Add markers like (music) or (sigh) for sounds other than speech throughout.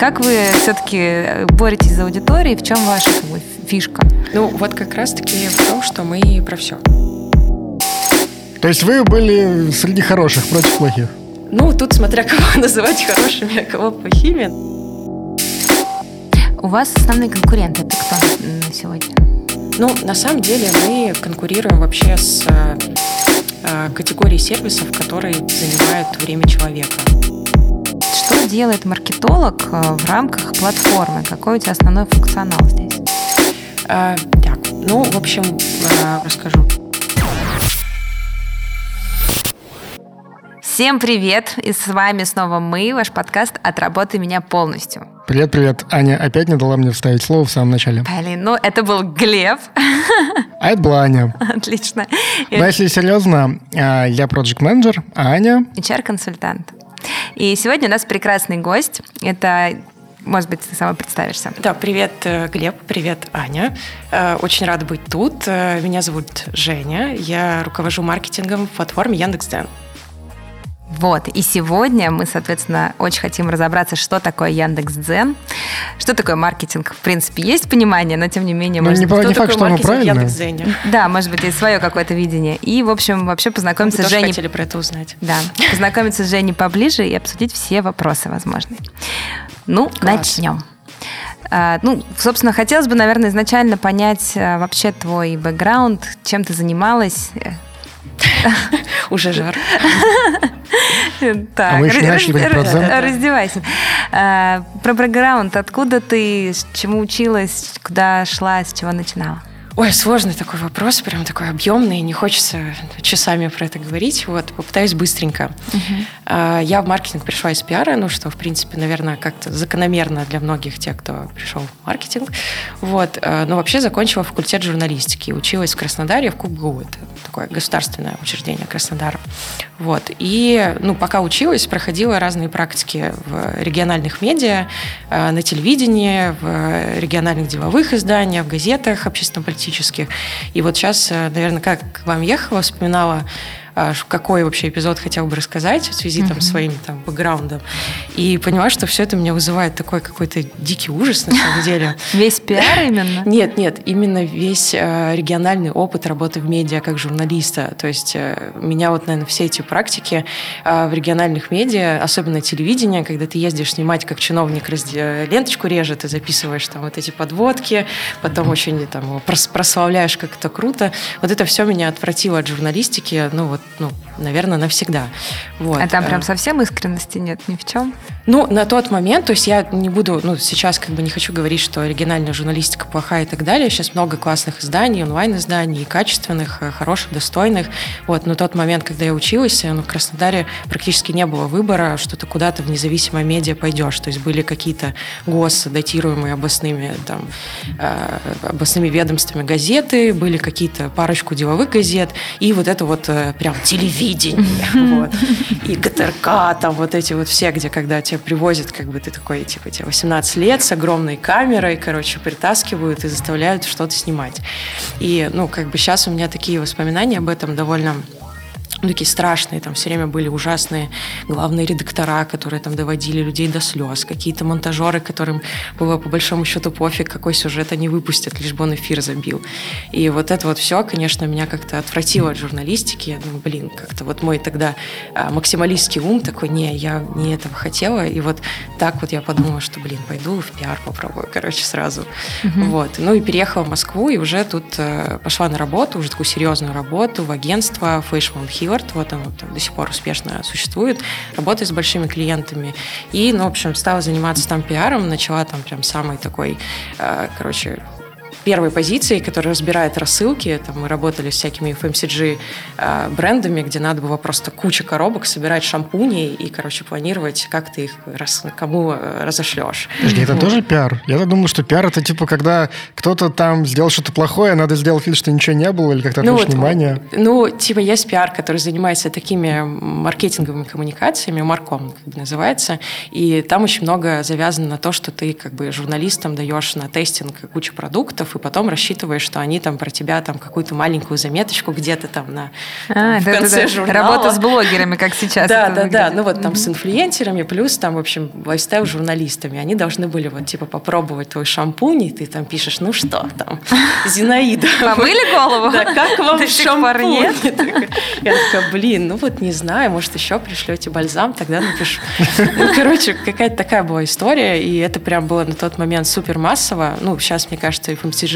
Как вы все-таки боретесь за аудиторией? В чем ваша как бы, фишка? Ну, вот как раз-таки в том, что мы про все. То есть вы были среди хороших против плохих? Ну, тут смотря кого (laughs) называть хорошими, а кого плохими. У вас основные конкуренты это кто на сегодня? Ну, на самом деле мы конкурируем вообще с э, категорией сервисов, которые занимают время человека. Что делает маркетолог э, в рамках платформы? Какой у тебя основной функционал здесь? А, так, ну, в общем, расскажу. Всем привет! И с вами снова мы, ваш подкаст «Отработай меня полностью». Привет, привет. Аня опять не дала мне вставить слово в самом начале. Блин, ну это был Глеб. А это была Аня. (laughs) Отлично. Но если серьезно, а, я проект менеджер а Аня... HR-консультант. И сегодня у нас прекрасный гость. Это может быть, ты сама представишься. Да, привет, э, Глеб, привет, Аня. Э, очень рада быть тут. Э, меня зовут Женя. Я руковожу маркетингом в платформе Яндекс.Дзен. Вот, и сегодня мы, соответственно, очень хотим разобраться, что такое Яндекс.Дзен, что такое маркетинг. В принципе, есть понимание, но тем не менее... Ну, может не, быть, не факт, что оно правильно. Да, может быть, есть свое какое-то видение. И, в общем, вообще познакомиться Вы с Женей... хотели про это узнать. Да, познакомиться с Женей поближе и обсудить все вопросы возможные. Ну, Класс. начнем. А, ну, собственно, хотелось бы, наверное, изначально понять а, вообще твой бэкграунд, чем ты занималась. (laughs) Уже жар. Так, А мы еще не начали про дзен. Раздевайся. А, Про бэкграунд. Откуда ты, чему училась, куда шла, с чего начинала? Ой, сложный такой вопрос, прям такой объемный, не хочется часами про это говорить. Вот, попытаюсь быстренько. А, Я в маркетинг пришла из пиара, ну что, в принципе, наверное, как-то закономерно для многих тех, кто пришел в маркетинг. Вот, а, но вообще закончила факультет журналистики, училась в Краснодаре в КубГУ, это такое государственное учреждение Краснодара. Вот, и, ну, пока училась, проходила разные практики в региональных медиа, а, на телевидении, в региональных деловых изданиях, в газетах общественно-политических. И вот сейчас, наверное, как к вам ехала, вспоминала, а, какой вообще эпизод хотела бы рассказать в связи там, своим там, бэкграундом. И поняла, что все это меня вызывает такой какой-то дикий ужас на самом деле. (laughs) Весь пиар именно? (laughs) Нет, нет, именно весь э, региональный опыт работы в медиа как журналиста. То есть э, меня вот, наверное, все эти практики э, в региональных медиа, особенно телевидение, когда ты ездишь снимать, как чиновник ленточку режет, и записываешь там вот эти подводки, потом очень там прославляешь, как это круто. Вот это все меня отвратило от журналистики, ну вот, ну, наверное, навсегда. Вот. А там Э, прям совсем искренности нет ни в чем? ну, на тот момент, то есть я не буду, ну, сейчас как бы не хочу говорить, что оригинальная журналистика плохая и так далее. Сейчас много классных изданий, онлайн-изданий, качественных, э, хороших, достойных. Вот, но тот момент, когда я училась, э, ну, в Краснодаре практически не было выбора, что ты куда-то в независимое медиа пойдешь. То есть были какие-то гос, датируемые областными, там, э, областными ведомствами газеты, были какие-то парочку деловых газет, и вот это вот э, прям телевидение, вот. и ГТРК, там вот эти вот все, где когда тебя привозят, как бы ты такой, типа, тебе 18 лет с огромной камерой, короче, притаскивают и заставляют что-то снимать. И, ну, как бы сейчас у меня такие воспоминания об этом довольно ну, такие страшные, там все время были ужасные главные редактора, которые там доводили людей до слез, какие-то монтажеры, которым было по большому счету пофиг, какой сюжет они выпустят, лишь бы он эфир забил. И вот это вот все, конечно, меня как-то отвратило от журналистики. Я думаю, блин, как-то вот мой тогда а, максималистский ум такой, не, я не этого хотела. И вот так вот я подумала, что, блин, пойду в пиар попробую, короче, сразу. Вот. Ну и переехала в Москву, и уже тут э, пошла на работу, уже такую серьезную работу в агентство Фэшман Хиллард. Вот оно там до сих пор успешно существует. Работает с большими клиентами. И, ну, в общем, стала заниматься там пиаром, начала там прям самый такой, э, короче, первой позиции, которая разбирает рассылки. Там мы работали с всякими FMCG э, брендами, где надо было просто куча коробок собирать шампуни и, короче, планировать, как ты их рас- кому э, разошлешь. Подожди, это Вот. тоже пиар? Я думал, что пиар это типа, когда кто-то там сделал что-то плохое, надо сделать вид, что ничего не было, или как-то Ну вот, внимание. Ну, типа есть пиар, который занимается такими маркетинговыми коммуникациями, марком как бы называется, и там очень много завязано на то, что ты как бы журналистам даешь на тестинг кучу продуктов, продуктов, и потом рассчитываешь, что они там про тебя там какую-то маленькую заметочку где-то там на А, там, в да, да, конце да. журнала. Работа с блогерами, как сейчас. Да, да, да. Ну вот там с инфлюенсерами, плюс там, в общем, лайфстайл-журналистами. Они должны были вот типа попробовать твой шампунь, и ты там пишешь, ну что там, (laughs) Зинаида. Помыли голову? Да, как вам шампунь? Я такая- блин, ну вот не знаю, может еще пришлете бальзам, тогда напишу. Ну, короче, какая-то такая была история, и это прям было на тот момент супер массово. Ну, сейчас, мне кажется,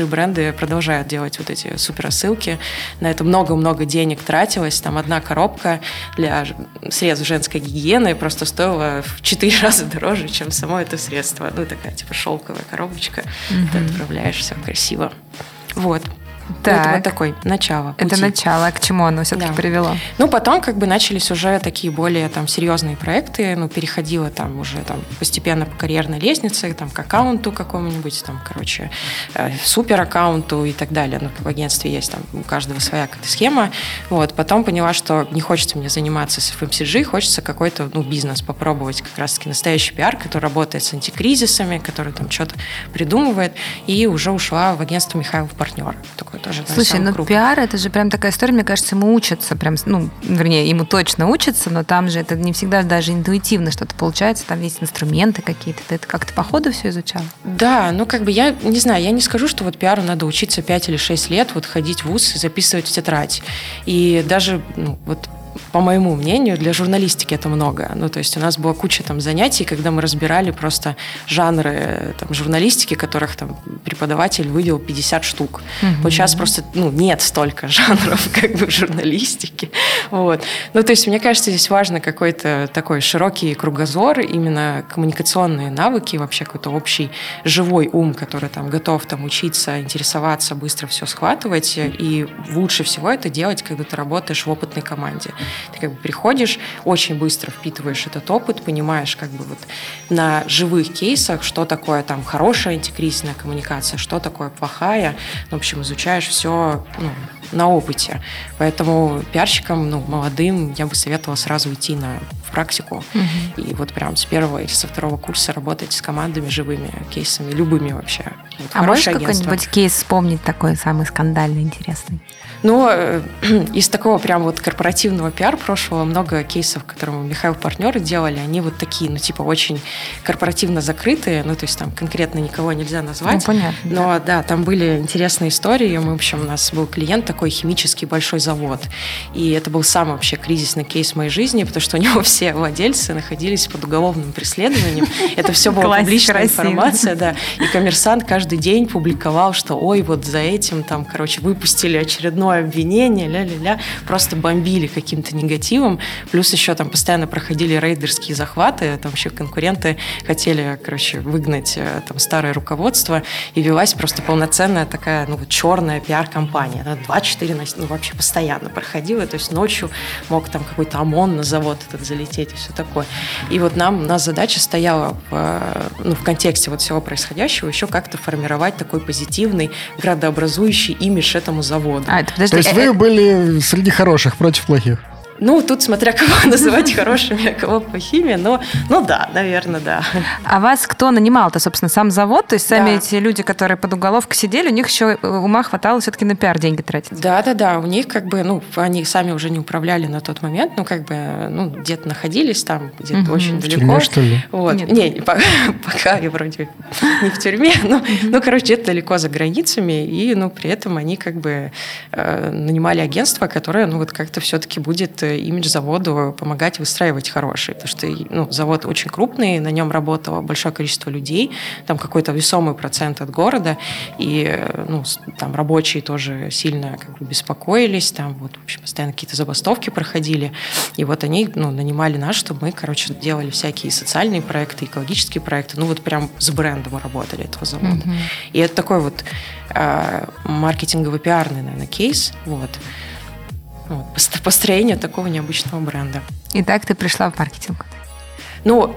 бренды продолжают делать вот эти супер рассылки. На это много-много денег тратилось. Там одна коробка для средств женской гигиены просто стоила в 4 (laughs) раза дороже, чем само это средство. Ну, такая типа шелковая коробочка. Ты отправляешь, все красиво. Вот. Ну, Это Так. вот такой начало. Это пути. начало. А к чему оно все-таки Да. привело? Ну, потом как бы начались уже такие более там серьезные проекты, ну, переходила там уже там постепенно по карьерной лестнице, там к аккаунту какому-нибудь, там, короче, э, супер аккаунту и так далее. Ну, в агентстве есть там у каждого своя какая-то схема. Вот, потом поняла, что не хочется мне заниматься с FMCG, хочется какой-то, ну, бизнес попробовать, как раз-таки настоящий пиар, который работает с антикризисами, который там что-то придумывает, и уже ушла в агентство Михайлов партнер. Такой тоже Слушай, ну крупный. пиар это же прям такая история, мне кажется, ему учатся прям, ну, вернее, ему точно учатся, но там же это не всегда даже интуитивно что-то получается, там есть инструменты какие-то. Ты это как-то по ходу все изучала? Да, ну как бы я не знаю, я не скажу, что вот пиару надо учиться 5 или 6 лет, вот ходить в ВУЗ и записывать в тетрадь. И даже ну, вот по моему мнению, для журналистики это много. Ну, то есть у нас была куча там занятий, когда мы разбирали просто жанры э, там, журналистики, которых там преподаватель вывел 50 штук. Вот сейчас просто ну, нет столько (laughs) жанров как бы в журналистике. Вот. Ну, то есть мне кажется, здесь важно какой-то такой широкий кругозор, именно коммуникационные навыки, вообще какой-то общий живой ум, который там готов там учиться, интересоваться, быстро все схватывать. И лучше всего это делать, когда ты работаешь в опытной команде. Ты как бы приходишь, очень быстро впитываешь этот опыт, понимаешь как бы вот на живых кейсах, что такое там хорошая антикризисная коммуникация, что такое плохая. Ну, в общем, изучаешь все ну, на опыте. Поэтому пиарщикам, ну, молодым, я бы советовала сразу идти на, в практику. И вот прям с первого или со второго курса работать с командами живыми, кейсами, любыми вообще. Вот А можешь какой-нибудь кейс вспомнить такой самый скандальный, интересный? Ну, э, (clears throat) из такого прям вот корпоративного пиар прошлого много кейсов, которые мы Михаил партнеры делали, они вот такие, ну, типа, очень корпоративно закрытые, ну, то есть там конкретно никого нельзя назвать. Ну, понятно. Но да, там были интересные истории. Мы, в общем, у нас был клиент такой химический большой завод. И это был самый вообще кризисный кейс в моей жизни, потому что у него (laughs) все владельцы находились под уголовным преследованием. Это все была публичная информация, да. И коммерсант каждый день публиковал, что ой, вот за этим там, короче, выпустили очередное обвинение, ля-ля-ля, просто бомбили каким-то негативом. Плюс еще там постоянно проходили рейдерские захваты, там еще конкуренты хотели, короче, выгнать э, там старое руководство, и велась просто полноценная такая, ну, черная пиар-компания. Она 24 на ну, вообще постоянно проходила, то есть ночью мог там какой-то ОМОН на завод этот залететь и все такое. И вот нам, у нас задача стояла в, э, ну, в контексте вот всего происходящего еще как-то формировать такой позитивный, градообразующий имидж этому заводу. А, это, подожди, То есть э, вы э, были среди хороших против плохих. Ну, тут смотря кого (laughs) называть хорошими, а кого плохими, но, ну да, наверное, да. А вас кто нанимал-то, собственно, сам завод? То есть сами Да. эти люди, которые под уголовкой сидели, у них еще ума хватало все-таки на пиар деньги тратить? Да, да, да. У них как бы, ну, они сами уже не управляли на тот момент, ну, как бы, ну, где-то находились там, где-то Мгм. очень В далеко. тюрьме, что ли? Вот. Нет. Не, пока, (laughs) пока я вроде не в тюрьме, но, ну, короче, где-то далеко за границами, и, ну, при этом они как бы э, нанимали агентство, которое, ну, вот как-то все-таки будет э, имидж заводу помогать выстраивать хороший, потому что, ну, завод очень крупный, на нем работало большое количество людей, там какой-то весомый процент от города, и, ну, там рабочие тоже сильно как бы беспокоились, там вот, в общем, постоянно какие-то забастовки проходили, и вот они, ну, нанимали нас, чтобы мы, короче, делали всякие социальные проекты, экологические проекты, ну, вот прям с брендом работали этого завода. И это такой вот э, маркетингово-пиарный, наверное, кейс, вот. Построение такого необычного бренда. И так ты пришла в маркетинг. Ну,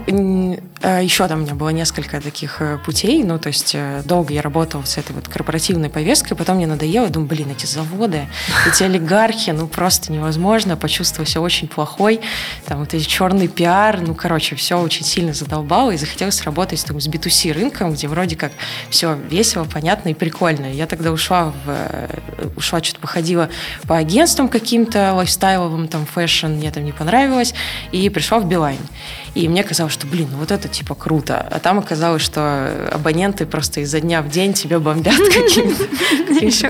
э, еще там у меня было несколько таких э, путей. Ну, то есть э, долго я работала с этой вот корпоративной повесткой, потом мне надоело. Думаю, блин, эти заводы, эти олигархи, ну, просто невозможно. Почувствовала себя очень плохой. Там вот эти черный пиар. Ну, короче, все очень сильно задолбало. И захотелось работать там, с B2C рынком, где вроде как все весело, понятно и прикольно. Я тогда ушла в... Ушла, что-то походила по агентствам каким-то лайфстайловым, там, fashion, мне там не понравилось. И пришла в Билайн. И мне казалось, что, блин, ну вот это типа круто. А там оказалось, что абоненты просто изо дня в день тебя бомбят (laughs) каким-то,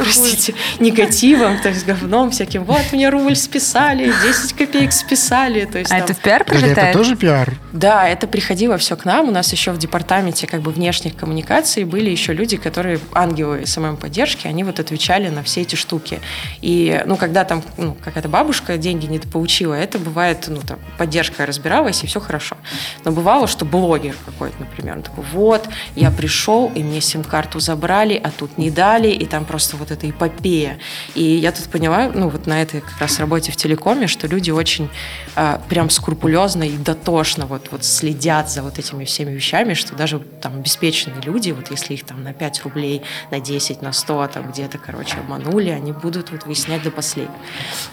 простите, негативом, то есть говном всяким. Вот, мне рубль списали, 10 копеек списали. То есть, а это в пиар прилетает? Это тоже пиар? Да, это приходило все к нам. У нас еще в департаменте как бы внешних коммуникаций были еще люди, которые, ангелы СММ-поддержки, они вот отвечали на все эти штуки. И, ну, когда там ну, какая-то бабушка деньги не получила, это бывает, ну, там, поддержка разбиралась, и все хорошо. Но бывало, что блогер какой-то, например, такой, вот, я пришел, и мне сим-карту забрали, а тут не дали, и там просто вот эта эпопея. И я тут поняла, ну вот на этой как раз работе в телекоме, что люди очень а, прям скрупулезно и дотошно вот, вот следят за вот этими всеми вещами, что даже там обеспеченные люди, вот если их там на 5 рублей, на 10, на 100, там где-то, короче, обманули, они будут вот выяснять до последнего.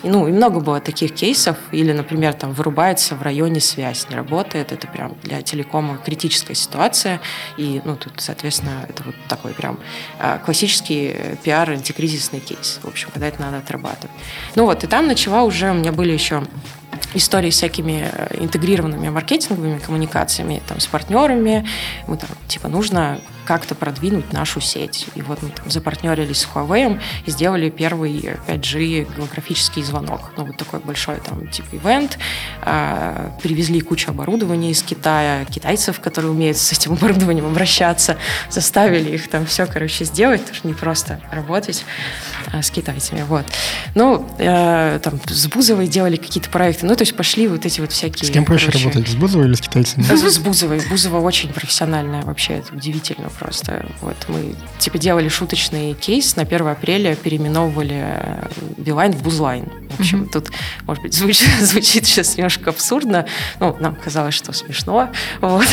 И, ну, и много было таких кейсов, или, например, там вырубается в районе связь, не работает, работает. Это прям для телекома критическая ситуация. И, ну, тут, соответственно, это вот такой прям а, классический пиар, антикризисный кейс. В общем, когда это надо отрабатывать. Ну вот, и там начала уже, у меня были еще истории с всякими э, интегрированными маркетинговыми коммуникациями там, с партнерами. Мы там, типа, нужно как-то продвинуть нашу сеть. И вот мы там запартнерились с Huawei и сделали первый 5G голографический звонок. Ну, вот такой большой там типа ивент. А, привезли кучу оборудования из Китая, китайцев, которые умеют с этим оборудованием обращаться, заставили их там все, короче, сделать, потому что не просто работать а, с китайцами. Вот. Ну, э, там с Бузовой делали какие-то проекты. Ну, то есть пошли вот эти вот всякие... С кем проще короче, работать, с Бузовой или с китайцами? С, с Бузовой. Бузова очень профессиональная вообще, это удивительно просто. Вот мы типа делали шуточный кейс, на 1 апреля переименовывали Билайн в Бузлайн. В общем, mm-hmm. тут, может быть, звучит, (laughs) звучит сейчас немножко абсурдно. Ну, нам казалось, что смешно. Вот.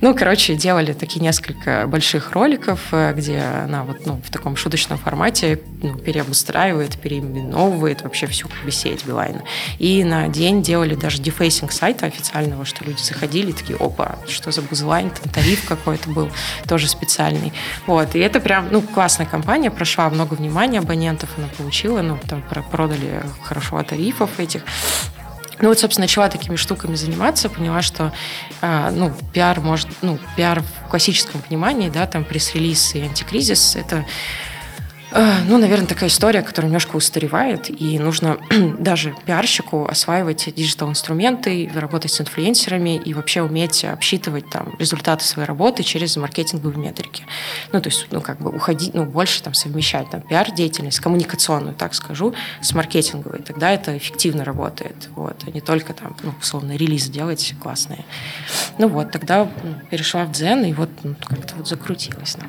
Ну, короче, делали такие несколько больших роликов, э, где она вот ну, в таком шуточном формате ну, переобустраивает, переименовывает вообще всю сеть Билайна. И на день делали даже defacing сайта официального, что люди заходили такие, опа, что за Бузлайн, там тариф какой-то был, тоже специальный. Вот. И это прям, ну, классная кампания, прошла много внимания абонентов, она получила, ну, там продали хорошо тарифов этих. Ну вот, собственно, начала такими штуками заниматься, поняла, что а, ну, пиар может, ну, пиар в классическом понимании, да, там пресс-релиз и антикризис, это Э, ну, наверное, такая история, которая немножко устаревает, и нужно (clears throat) даже пиарщику осваивать digital -инструменты, работать с инфлюенсерами и вообще уметь обсчитывать там результаты своей работы через маркетинговые метрики. Ну, то есть, ну, как бы уходить, ну, больше там совмещать там пиар-деятельность, коммуникационную, так скажу, с маркетинговой. Тогда это эффективно работает. Вот, а не только там, ну, условно, релизы делать классные. Ну вот, тогда перешла в Дзен, и вот ну, как-то вот закрутилось. Ну.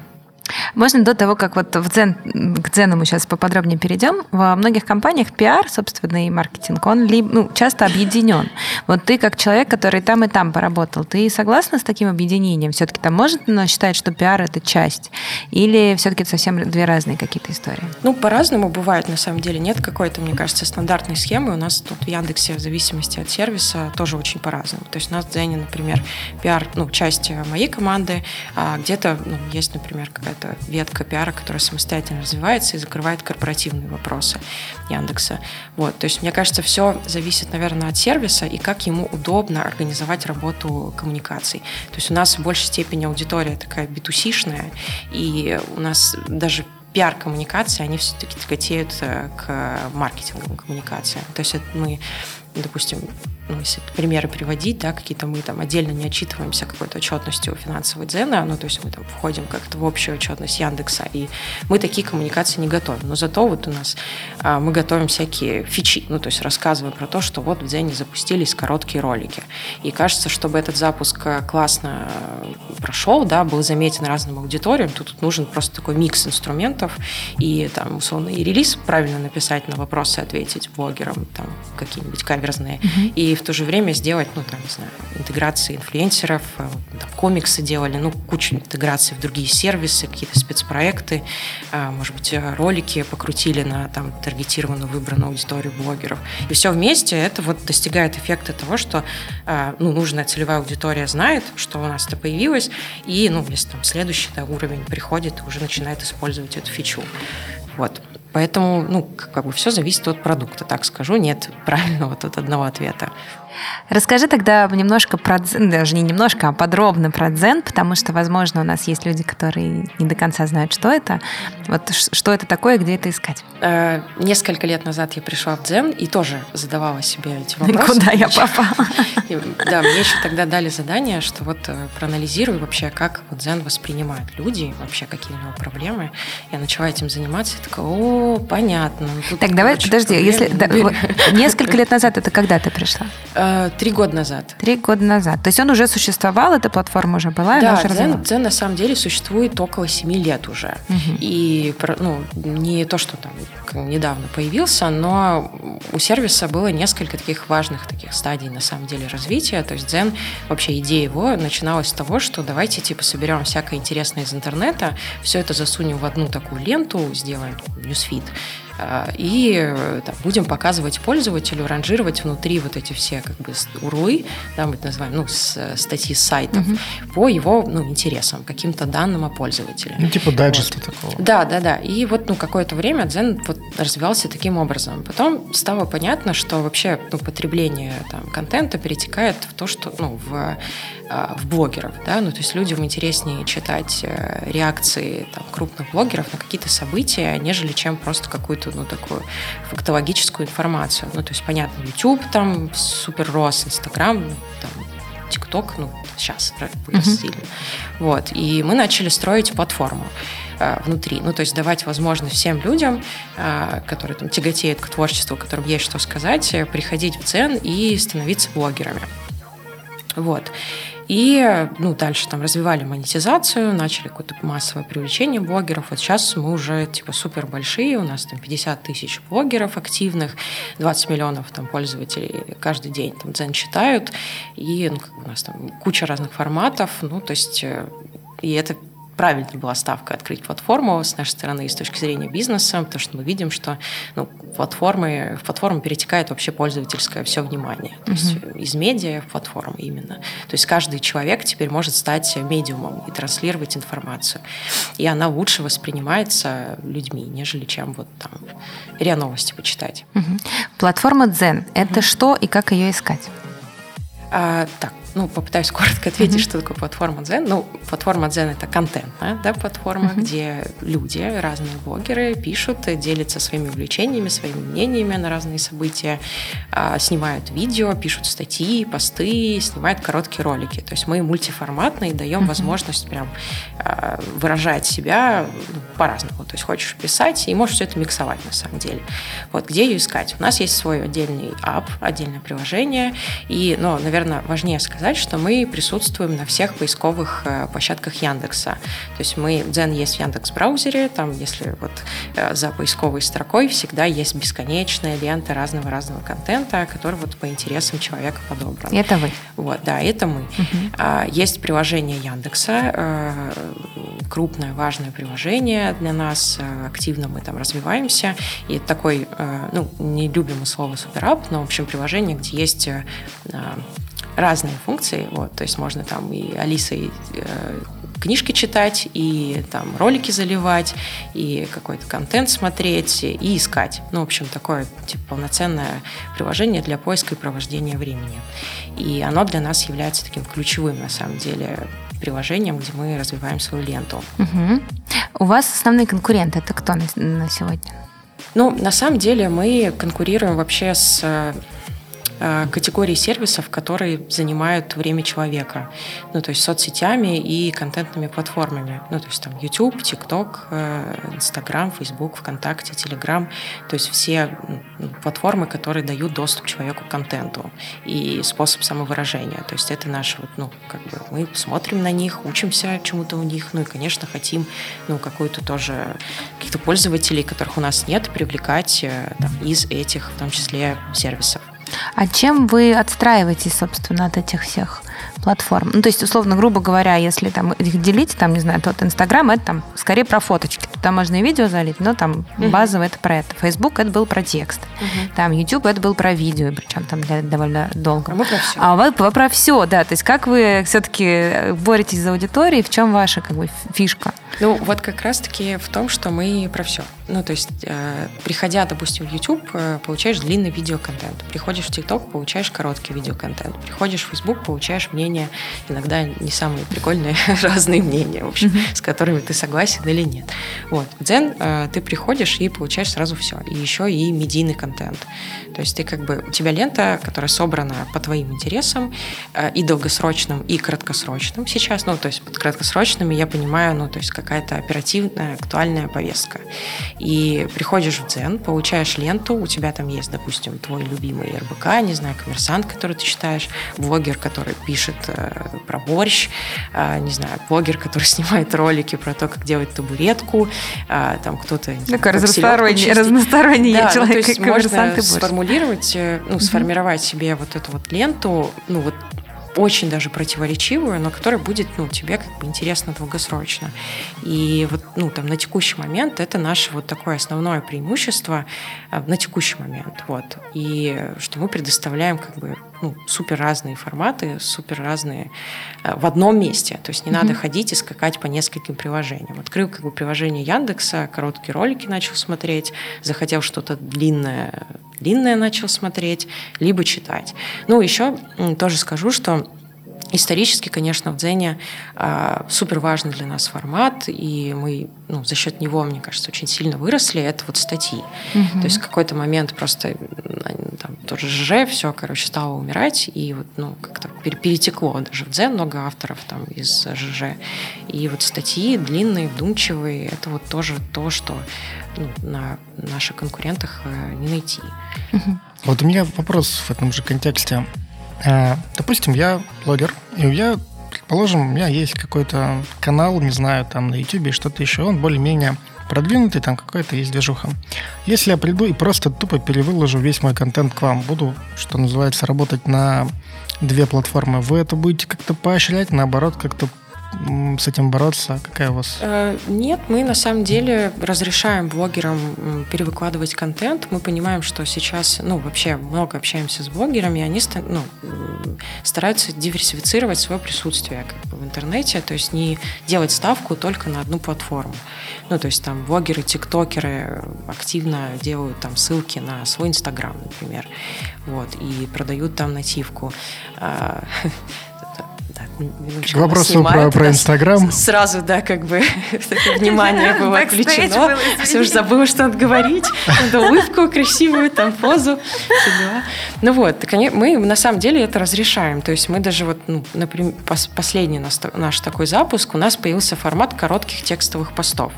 Можно до того, как вот в дзен, к дзену мы сейчас поподробнее перейдем, во многих компаниях пиар, собственно, и маркетинг, он ну, часто объединен. Вот ты как человек, который там и там поработал, ты согласна с таким объединением? Все-таки там можно считать, что пиар – это часть? Или все-таки это совсем две разные какие-то истории? Ну, по-разному бывает, на самом деле. Нет какой-то, мне кажется, стандартной схемы. У нас тут в Яндексе, в зависимости от сервиса, тоже очень по-разному. То есть у нас в Дзене, например, пиар, ну, часть моей команды, а где-то ну, есть, например, какая-то ветка пиара, которая самостоятельно развивается и закрывает корпоративные вопросы Яндекса. Вот, то есть, мне кажется, все зависит, наверное, от сервиса и как ему удобно организовать работу коммуникаций. То есть у нас в большей степени аудитория такая битусишная, и у нас даже пиар-коммуникации, они все-таки тяготеют э, к маркетинговым коммуникациям. То есть мы, допустим, ну, если примеры приводить, да, какие-то мы там отдельно не отчитываемся какой-то отчетностью финансовой дзена, ну, то есть мы там входим как-то в общую отчетность Яндекса, и мы такие коммуникации не готовим. Но зато вот у нас а, мы готовим всякие фичи, ну, то есть рассказываем про то, что вот в дзене запустились короткие ролики. И кажется, чтобы этот запуск э, классно э, прошел, да, был заметен разным аудиториям, то тут нужен просто такой микс инструментов и там, условно, и релиз правильно написать на вопросы, ответить блогерам, там, какие-нибудь каверзные, mm-hmm. и в то же время сделать, ну, там, не знаю, интеграции инфлюенсеров, э, там, комиксы делали, ну, кучу интеграций в другие сервисы, какие-то спецпроекты, э, может быть, ролики покрутили на там таргетированную выбранную аудиторию блогеров. И все вместе это вот достигает эффекта того, что ну, нужная целевая аудитория знает, что у нас это появилось, и, ну, если там следующий да, уровень приходит, уже начинает использовать эту фичу. Вот. Поэтому, ну, как бы все зависит от продукта, так скажу. Нет правильного тут одного ответа. Расскажи тогда немножко про дзен, даже не немножко, а подробно про дзен, потому что, возможно, у нас есть люди, которые не до конца знают, что это. Вот что это такое, где это искать? Э, несколько лет назад я пришла в дзен и тоже задавала себе эти (laughs) вопросы. Куда я попала? Да, мне еще тогда дали задание, что вот э, проанализируй вообще, как дзен воспринимают люди, вообще какие у него проблемы. Я начала этим заниматься и такая, о, понятно. Так, давай, подожди, если (laughs) несколько лет назад это когда ты пришла? Э, три года назад. Три года назад. То есть он уже существовал, эта платформа уже была? Да, Дзен, Дзен на самом деле существует около семи лет уже. Угу. И ну, не то, что там недавно появился, но у сервиса было несколько таких важных таких стадий на самом деле развития. То есть Дзен, вообще идея его начиналась с того, что давайте типа соберем всякое интересное из интернета, все это засунем в одну такую ленту, сделаем ньюсфит, а, и э, там, будем показывать пользователю, ранжировать внутри вот эти все как бы урлы, да, мы это называем, ну, с, статьи с сайтов, угу. по его ну, интересам, каким-то данным о пользователе. Ну, типа дайджеста вот. такого. Да, да, да. И вот ну, какое-то время Дзен вот развивался таким образом. Потом стало понятно, что вообще ну, потребление там, контента перетекает в то, что ну, в а, в блогеров, да, ну то есть людям интереснее читать э, реакции там, крупных блогеров на какие-то события, нежели чем просто какую-то, ну, такую фактологическую информацию. Ну, то есть, понятно, YouTube там супер рос, Instagram, там, TikTok, ну, сейчас вырос uh-huh. сильно. Вот, и мы начали строить платформу э, внутри. Ну, то есть давать возможность всем людям, э, которые там тяготеют к творчеству, которым есть что сказать, приходить в цен и становиться блогерами. Вот. И ну, дальше там развивали монетизацию, начали какое-то массовое привлечение блогеров. Вот сейчас мы уже типа супер большие, у нас там 50 тысяч блогеров активных, 20 миллионов там пользователей каждый день там дзен читают, и ну, как у нас там куча разных форматов, ну то есть э, и это правильная была ставка открыть платформу с нашей стороны и с точки зрения бизнеса, потому что мы видим, что ну, платформы, в платформу перетекает вообще пользовательское все внимание. То есть mm-hmm. из медиа в платформу именно. То есть каждый человек теперь может стать медиумом и транслировать информацию. И она лучше воспринимается людьми, нежели чем вот там РИА Новости почитать. Mm-hmm. Платформа Zen – это mm-hmm. что и как ее искать? А, так, ну, попытаюсь коротко ответить, mm-hmm. что такое платформа Zen. Ну, платформа Zen это контентная да, платформа, mm-hmm. где люди, разные блогеры пишут, делятся своими увлечениями, своими мнениями на разные события, а, снимают видео, пишут статьи, посты, снимают короткие ролики. То есть мы мультиформатные даем mm-hmm. возможность прям а, выражать себя ну, по-разному. То есть хочешь писать и можешь все это миксовать на самом деле. Вот где ее искать? У нас есть свой отдельный ап, отдельное приложение. И, ну, наверное, важнее сказать, сказать, что мы присутствуем на всех поисковых э, площадках Яндекса. То есть мы, Дзен есть в Яндекс браузере, там, если вот э, за поисковой строкой всегда есть бесконечная лента разного-разного контента, который вот по интересам человека подобран. Это вы? Вот, да, это мы. Угу. Есть приложение Яндекса, э, крупное, важное приложение для нас, активно мы там развиваемся, и такой, ну, не любим мы слово суперап, но, в общем, приложение, где есть разные функции. Вот, то есть можно там и Алисой э, книжки читать, и там ролики заливать, и какой-то контент смотреть, и искать. Ну, в общем, такое типа, полноценное приложение для поиска и провождения времени. И оно для нас является таким ключевым, на самом деле, приложением, где мы развиваем свою ленту. Угу. У вас основные конкуренты это кто на, на сегодня? Ну, на самом деле мы конкурируем вообще с Э, категории сервисов, которые занимают время человека. Ну, то есть соцсетями и контентными платформами. Ну, то есть там YouTube, TikTok, э, Instagram, Facebook, ВКонтакте, Telegram. То есть все платформы, которые дают доступ человеку к контенту и способ самовыражения. То есть это наши вот, ну, как бы мы смотрим на них, учимся чему-то у них, ну и, конечно, хотим, ну, какую-то тоже каких-то пользователей, которых у нас нет, привлекать э, там, из этих, в том числе, сервисов. А чем вы отстраиваетесь, собственно, от этих всех платформ? Ну, то есть, условно, грубо говоря, если там их делить, там, не знаю, тот Инстаграм, это там скорее про фоточки. Туда можно и видео залить, но там uh-huh. базово это про это. Фейсбук это был про текст. Uh-huh. Там YouTube это был про видео, причем там для, довольно долго. А мы про все. А вы про все, да. То есть как вы все-таки боретесь за аудиторией, в чем ваша как бы фишка? Ну, вот как раз-таки в том, что мы про все. Ну, то есть, э, приходя, допустим, в YouTube, э, получаешь длинный видеоконтент. Приходишь в TikTok, получаешь короткий видеоконтент. Приходишь в Facebook, получаешь мнения, иногда не самые прикольные, (laughs) разные мнения, в общем, mm-hmm. с которыми ты согласен или нет. Вот. В Zen э, ты приходишь и получаешь сразу все. И еще и медийный контент. То есть ты как бы, у тебя лента, которая собрана по твоим интересам, э, и долгосрочным, и краткосрочным сейчас. Ну, то есть под краткосрочными я понимаю, ну, то есть какая-то оперативная, актуальная повестка. И приходишь в Дзен, получаешь ленту, у тебя там есть, допустим, твой любимый РБК, не знаю, коммерсант, который ты читаешь, блогер, который пишет э, про борщ, э, не знаю, блогер, который (laughs) снимает ролики про то, как делать табуретку, э, там кто-то... Такой разносторонний, разносторонний да, человек, ну, то есть можно сформулировать, э, ну, сформировать себе вот эту вот ленту, ну, вот очень даже противоречивую, но которая будет ну, тебе как бы интересно долгосрочно. И вот ну, там, на текущий момент это наше вот такое основное преимущество э, на текущий момент. Вот. И что мы предоставляем как бы ну, супер разные форматы, супер разные э, в одном месте. То есть не mm-hmm. надо ходить и скакать по нескольким приложениям. Открыл как бы приложение Яндекса, короткие ролики начал смотреть, захотел что-то длинное, длинное начал смотреть, либо читать. Ну, еще тоже скажу, что Исторически, конечно, в Дзене э, супер важный для нас формат, и мы ну, за счет него, мне кажется, очень сильно выросли. Это вот статьи. Угу. То есть в какой-то момент просто там, тоже ЖЖ, все, короче, стало умирать, и вот, ну, как-то перетекло даже в Дзен много авторов там из ЖЖ. И вот статьи длинные, вдумчивые, это вот тоже то, что ну, на наших конкурентах э, не найти. Угу. Вот у меня вопрос в этом же контексте. А, допустим, я блогер, и я, предположим, у меня есть какой-то канал, не знаю, там на YouTube что-то еще, он более-менее продвинутый, там какая-то есть движуха. Если я приду и просто тупо перевыложу весь мой контент к вам, буду, что называется, работать на две платформы, вы это будете как-то поощрять, наоборот, как-то с этим бороться? Какая у вас? Э, нет, мы на самом деле разрешаем блогерам перевыкладывать контент. Мы понимаем, что сейчас, ну, вообще много общаемся с блогерами, и они ну, стараются диверсифицировать свое присутствие как бы, в интернете, то есть не делать ставку только на одну платформу. Ну, то есть там блогеры, тиктокеры активно делают там ссылки на свой инстаграм, например, вот, и продают там нативку. (laughs) А, к вопросу про, про Инстаграм. Сразу, да, как бы (laughs) внимание было включено. Все уже забыла, что надо говорить. Надо улыбку красивую, там позу. Ну вот, мы на самом деле это разрешаем. То есть мы даже вот, ну, например, последний наш такой запуск, у нас появился формат коротких текстовых постов.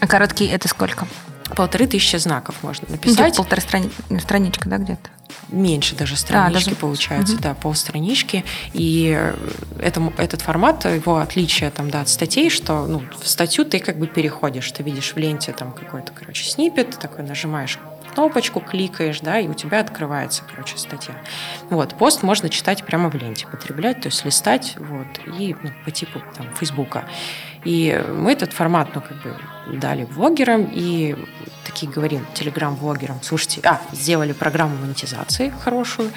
А короткий это сколько? Полторы тысячи знаков можно написать. Ну, полторы страни... страничка, да, где-то? Меньше даже странички а, даже... получается, угу. да, полстранички. И это, этот формат, его отличие там, да, от статей, что ну, в статью ты как бы переходишь, ты видишь в ленте там какой-то, короче, снипет, ты такой нажимаешь кнопочку, кликаешь, да, и у тебя открывается, короче, статья. Вот, пост можно читать прямо в ленте, потреблять, то есть листать, вот, и ну, по типу там Фейсбука. И мы этот формат, ну, как бы дали блогерам и такие говорим телеграм-блогерам, слушайте, а, сделали программу монетизации хорошую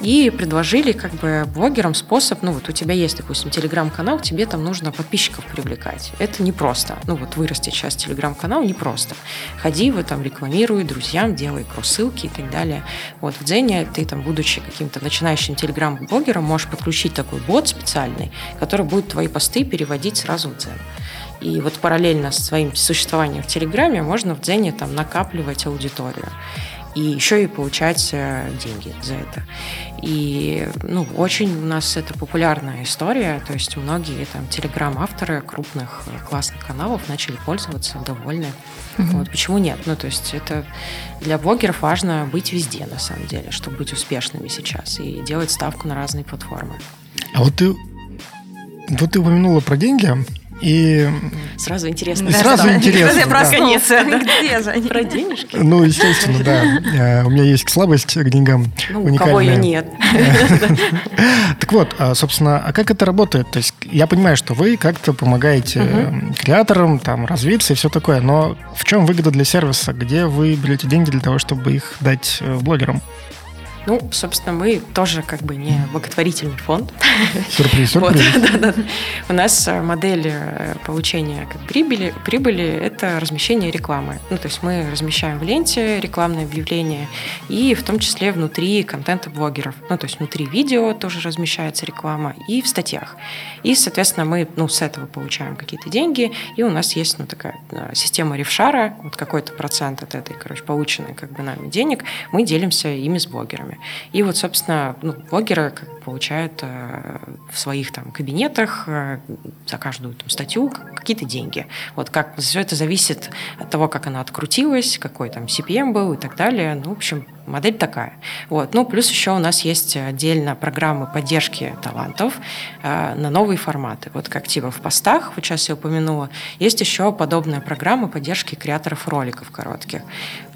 и предложили как бы блогерам способ, ну вот у тебя есть, допустим, телеграм-канал, тебе там нужно подписчиков привлекать. Это непросто. Ну вот вырастить сейчас телеграм-канал непросто. Ходи его там, рекламируй друзьям, делай кросс-ссылки и так далее. Вот в Дзене ты там, будучи каким-то начинающим телеграм-блогером, можешь подключить такой бот специальный, который будет твои посты переводить сразу в Дзен. И вот параллельно с своим существованием в Телеграме можно в Дзене там накапливать аудиторию и еще и получать э, деньги за это. И ну, очень у нас это популярная история, то есть многие там телеграм-авторы крупных э, классных каналов начали пользоваться, довольны. Угу. Вот, почему нет? Ну, то есть это для блогеров важно быть везде, на самом деле, чтобы быть успешными сейчас и делать ставку на разные платформы. А вот ты, вот ты упомянула про деньги, И сразу интересно. И сразу да, интересно. Я да. проснулся. (laughs) Где же они? Про денежки. Ну, естественно, да. Э, У меня есть слабость к деньгам. Ну, у кого ее нет. (laughs) Так вот, а, собственно, а как это работает? То есть я понимаю, что вы как-то помогаете креаторам там развиться и все такое, но в чем выгода для сервиса? Где вы берете деньги для того, чтобы их дать э, блогерам? Ну, собственно, мы тоже как бы не благотворительный фонд. Сюрприз, (laughs) Вот, сюрприз. (laughs) да-да. У нас э, модель э, получения как прибыли, прибыли – это размещение рекламы. Ну, то есть мы размещаем в ленте рекламное объявление и в том числе внутри контента блогеров. Ну, то есть внутри видео тоже размещается реклама и в статьях. И, соответственно, мы ну, с этого получаем какие-то деньги, и у нас есть ну, такая э, система ревшара, вот какой-то процент от этой, короче, полученной как бы нами денег, мы делимся ими с блогерами. И вот, собственно, ну, блогеры получают э, в своих там кабинетах э, за каждую там, статью какие-то деньги. Вот как все это зависит от того, как она открутилась, какой там CPM был и так далее. Ну, в общем, модель такая. Вот. Ну, плюс еще у нас есть отдельно программы поддержки талантов э, на новые форматы. Вот как типа в постах, вот сейчас я упомянула, есть еще подобная программа поддержки креаторов роликов коротких.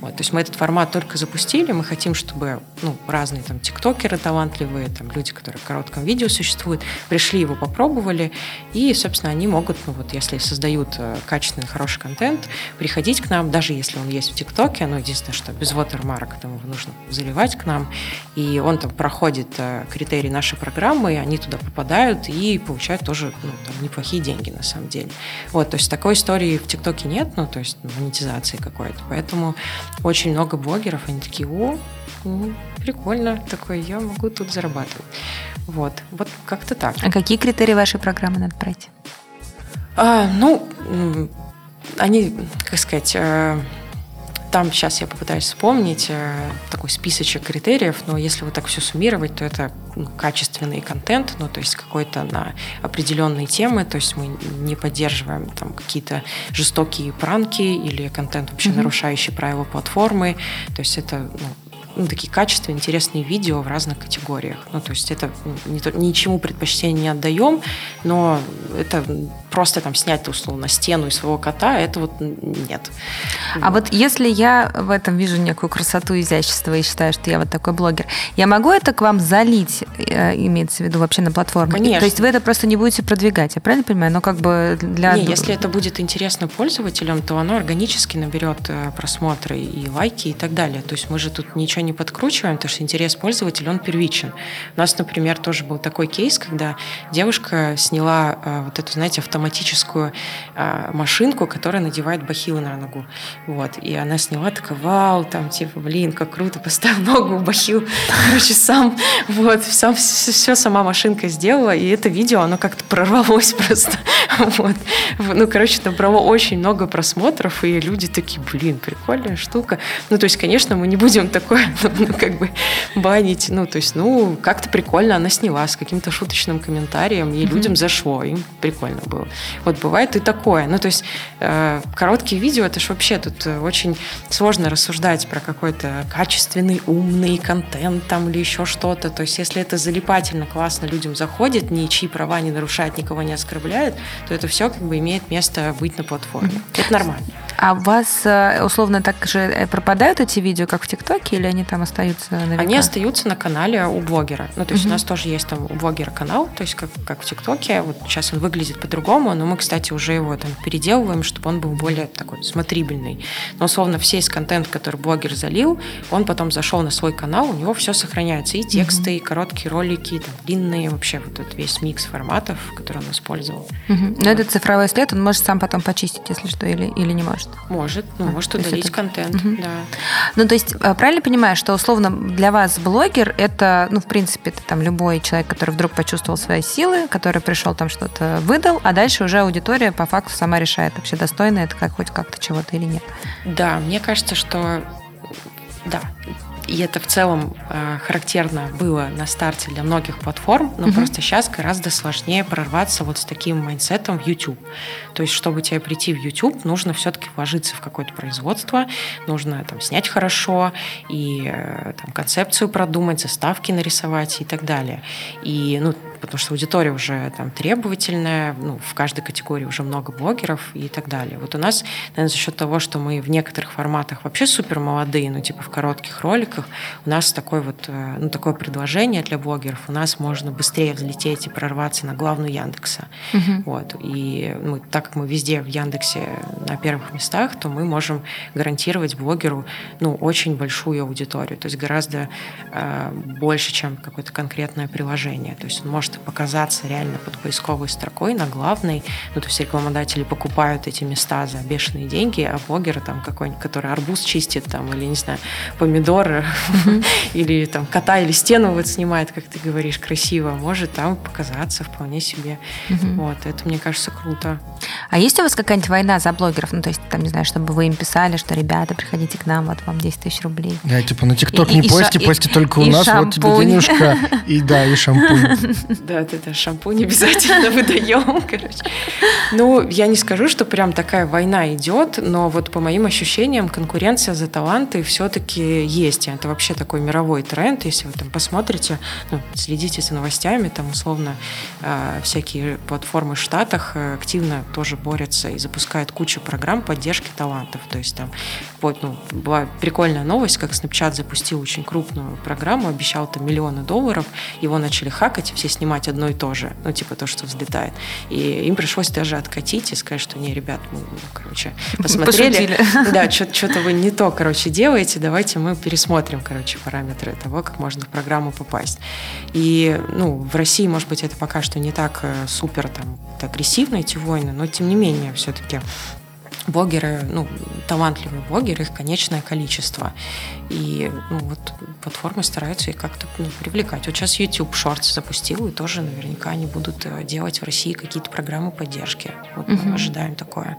Вот. То есть мы этот формат только запустили, мы хотим, чтобы ну, разные там тиктокеры талантливые, там люди, которые в коротком видео существуют, пришли его попробовали, и, собственно, они могут, ну вот если создают э, качественный, хороший контент, приходить к нам, даже если он есть в ТикТоке, но единственное, что без watermark, там его нужно заливать к нам, и он там проходит э, критерии нашей программы, и они туда попадают и получают тоже ну, там, неплохие деньги на самом деле. Вот, то есть такой истории в ТикТоке нет, ну, то есть монетизации какой-то, поэтому очень много блогеров, они такие, о, м, прикольно, такой, я могу тут зарабатывать. Вот, вот как-то так. А какие критерии вашей программы надо пройти? А, ну, они, как сказать, э, там сейчас я попытаюсь вспомнить э, такой списочек критериев, но если вот так все суммировать, то это ну, качественный контент, ну, то есть какой-то на определенные темы, то есть мы не поддерживаем там какие-то жестокие пранки или контент вообще нарушающий правила платформы, то есть это ну, ну, такие качественные, интересные видео в разных категориях. Ну, то есть это не то- ничему предпочтение не отдаем, но это просто там снять условно стену из своего кота, это вот нет. А вот если я в этом вижу некую красоту, изящество и считаю, что я вот такой блогер, я могу это к вам залить, э, имеется в виду вообще на платформе? Конечно. То есть вы это просто не будете продвигать, я правильно понимаю? Ну, как бы для... Не, если это будет интересно пользователям, то оно органически наберет э, просмотры и лайки и так далее. То есть мы же тут ничего не подкручиваем, потому что интерес пользователя, он первичен. У нас, например, тоже был такой кейс, когда девушка сняла э, вот эту, знаете, автоматическую э, машинку, которая надевает бахилы на ногу. Вот. И она сняла, такая, вау, там, типа, блин, как круто, поставил ногу в бахил. Короче, сам, вот, сам, все сама машинка сделала, и это видео, оно как-то прорвалось просто. Вот. Ну, короче, набрало очень много просмотров, и люди такие, блин, прикольная штука. Ну, то есть, конечно, мы не будем такое, ну, (laughs) как бы, банить. Ну, то есть, ну, как-то прикольно она сняла с каким-то шуточным комментарием, и людям зашло, им прикольно было. Вот бывает и такое. Ну, то есть, э, короткие видео, это же вообще тут э, очень сложно рассуждать про какой-то качественный, умный контент там или еще что-то. То есть, если это залипательно, классно людям заходит, ничьи права не нарушает, никого не оскорбляет, то это все как бы имеет место быть на платформе. Это нормально. А у вас э, условно так же э, пропадают эти видео, как в ТикТоке, или они там остаются на века? Они остаются на канале у блогера. Ну, то есть Мгм. у нас тоже есть там у блогера канал, то есть как, как в ТикТоке. Вот сейчас он выглядит по-другому, но мы, кстати, уже его там переделываем, чтобы он был более такой смотрибельный. Но, условно, все из контент, который блогер залил, он потом зашел на свой канал, у него все сохраняется. И тексты, и короткие ролики, и там, длинные, вообще вот этот весь микс форматов, который он использовал. Мгм. Но этот цифровой след, он может сам потом почистить, если что, или, или не может. Может, ну, может то есть удалить это- контент, Мгм. да. Ну, то есть, э, правильно понимаю, что условно для вас блогер это, ну, в принципе, это там любой человек, который вдруг почувствовал свои силы, который пришел там что-то выдал, а дальше уже аудитория по факту сама решает, вообще достойно это как хоть как-то чего-то или нет. Да, мне кажется, что да. И это в целом э, характерно было на старте для многих платформ, но Мгм. просто сейчас гораздо сложнее прорваться вот с таким майндсетом в YouTube. То есть, чтобы тебе прийти в YouTube, нужно все-таки вложиться в какое-то производство, нужно там снять хорошо и э, там концепцию продумать, заставки нарисовать и так далее. И ну, потому что аудитория уже там требовательная, ну, в каждой категории уже много блогеров и так далее. Вот у нас, наверное, за счет того, что мы в некоторых форматах вообще супер молодые, ну, типа в коротких роликах, у нас такой вот, э, ну, такое предложение для блогеров, у нас можно быстрее взлететь и прорваться на главную Яндекса. Угу. Вот. И ну, так как мы везде в Яндексе на первых местах, то мы можем гарантировать блогеру, ну, очень большую аудиторию, то есть гораздо э, больше, чем какое-то конкретное приложение. То есть он может показаться реально под поисковой строкой на главной. Ну, то есть рекламодатели покупают эти места за бешеные деньги, а блогеры там какой-нибудь, который арбуз чистит там, или, не знаю, помидоры, (laughs) или там кота или стену вот снимает, как ты говоришь, красиво, может там показаться вполне себе. Вот, это, мне кажется, круто. А есть у вас какая-нибудь война за блогеров? Ну, то есть, там, не знаю, чтобы вы им писали, что, ребята, приходите к нам, вот вам 10 тысяч рублей. Да, типа, на ТикТок не пости, пости только у нас, вот тебе денежка. И да, и шампунь. (laughs) Да, да, да, шампунь обязательно (laughs) выдаем, короче. Ну, я не скажу, что прям такая война идет, но вот по моим ощущениям конкуренция за таланты все-таки есть. Это вообще такой мировой тренд, если вы там посмотрите, ну, следите за новостями, там условно э, всякие платформы в Штатах э, активно тоже борются и запускают кучу программ поддержки талантов. То есть там вот, ну, была прикольная новость, как Snapchat запустил очень крупную программу, обещал там миллионы долларов, его начали хакать, все снимать одно и то же, ну, типа то, что взлетает. И им пришлось даже откатить и сказать, что не, ребят, мы, ну, короче, (laughs) посмотрели. Пошутили. (laughs) Да, что-то вы не то, короче, делаете, давайте мы пересмотрим, короче, параметры того, как можно в программу попасть. И, ну, в России, может быть, это пока что не так э, супер там агрессивно эти войны, но тем не менее все-таки блогеры, ну, талантливые блогеры, их конечное количество. И ну, вот платформы стараются их как-то ну, привлекать. Вот сейчас YouTube Shorts запустил, и тоже наверняка они будут э, делать в России какие-то программы поддержки. Вот угу. мы ожидаем такое.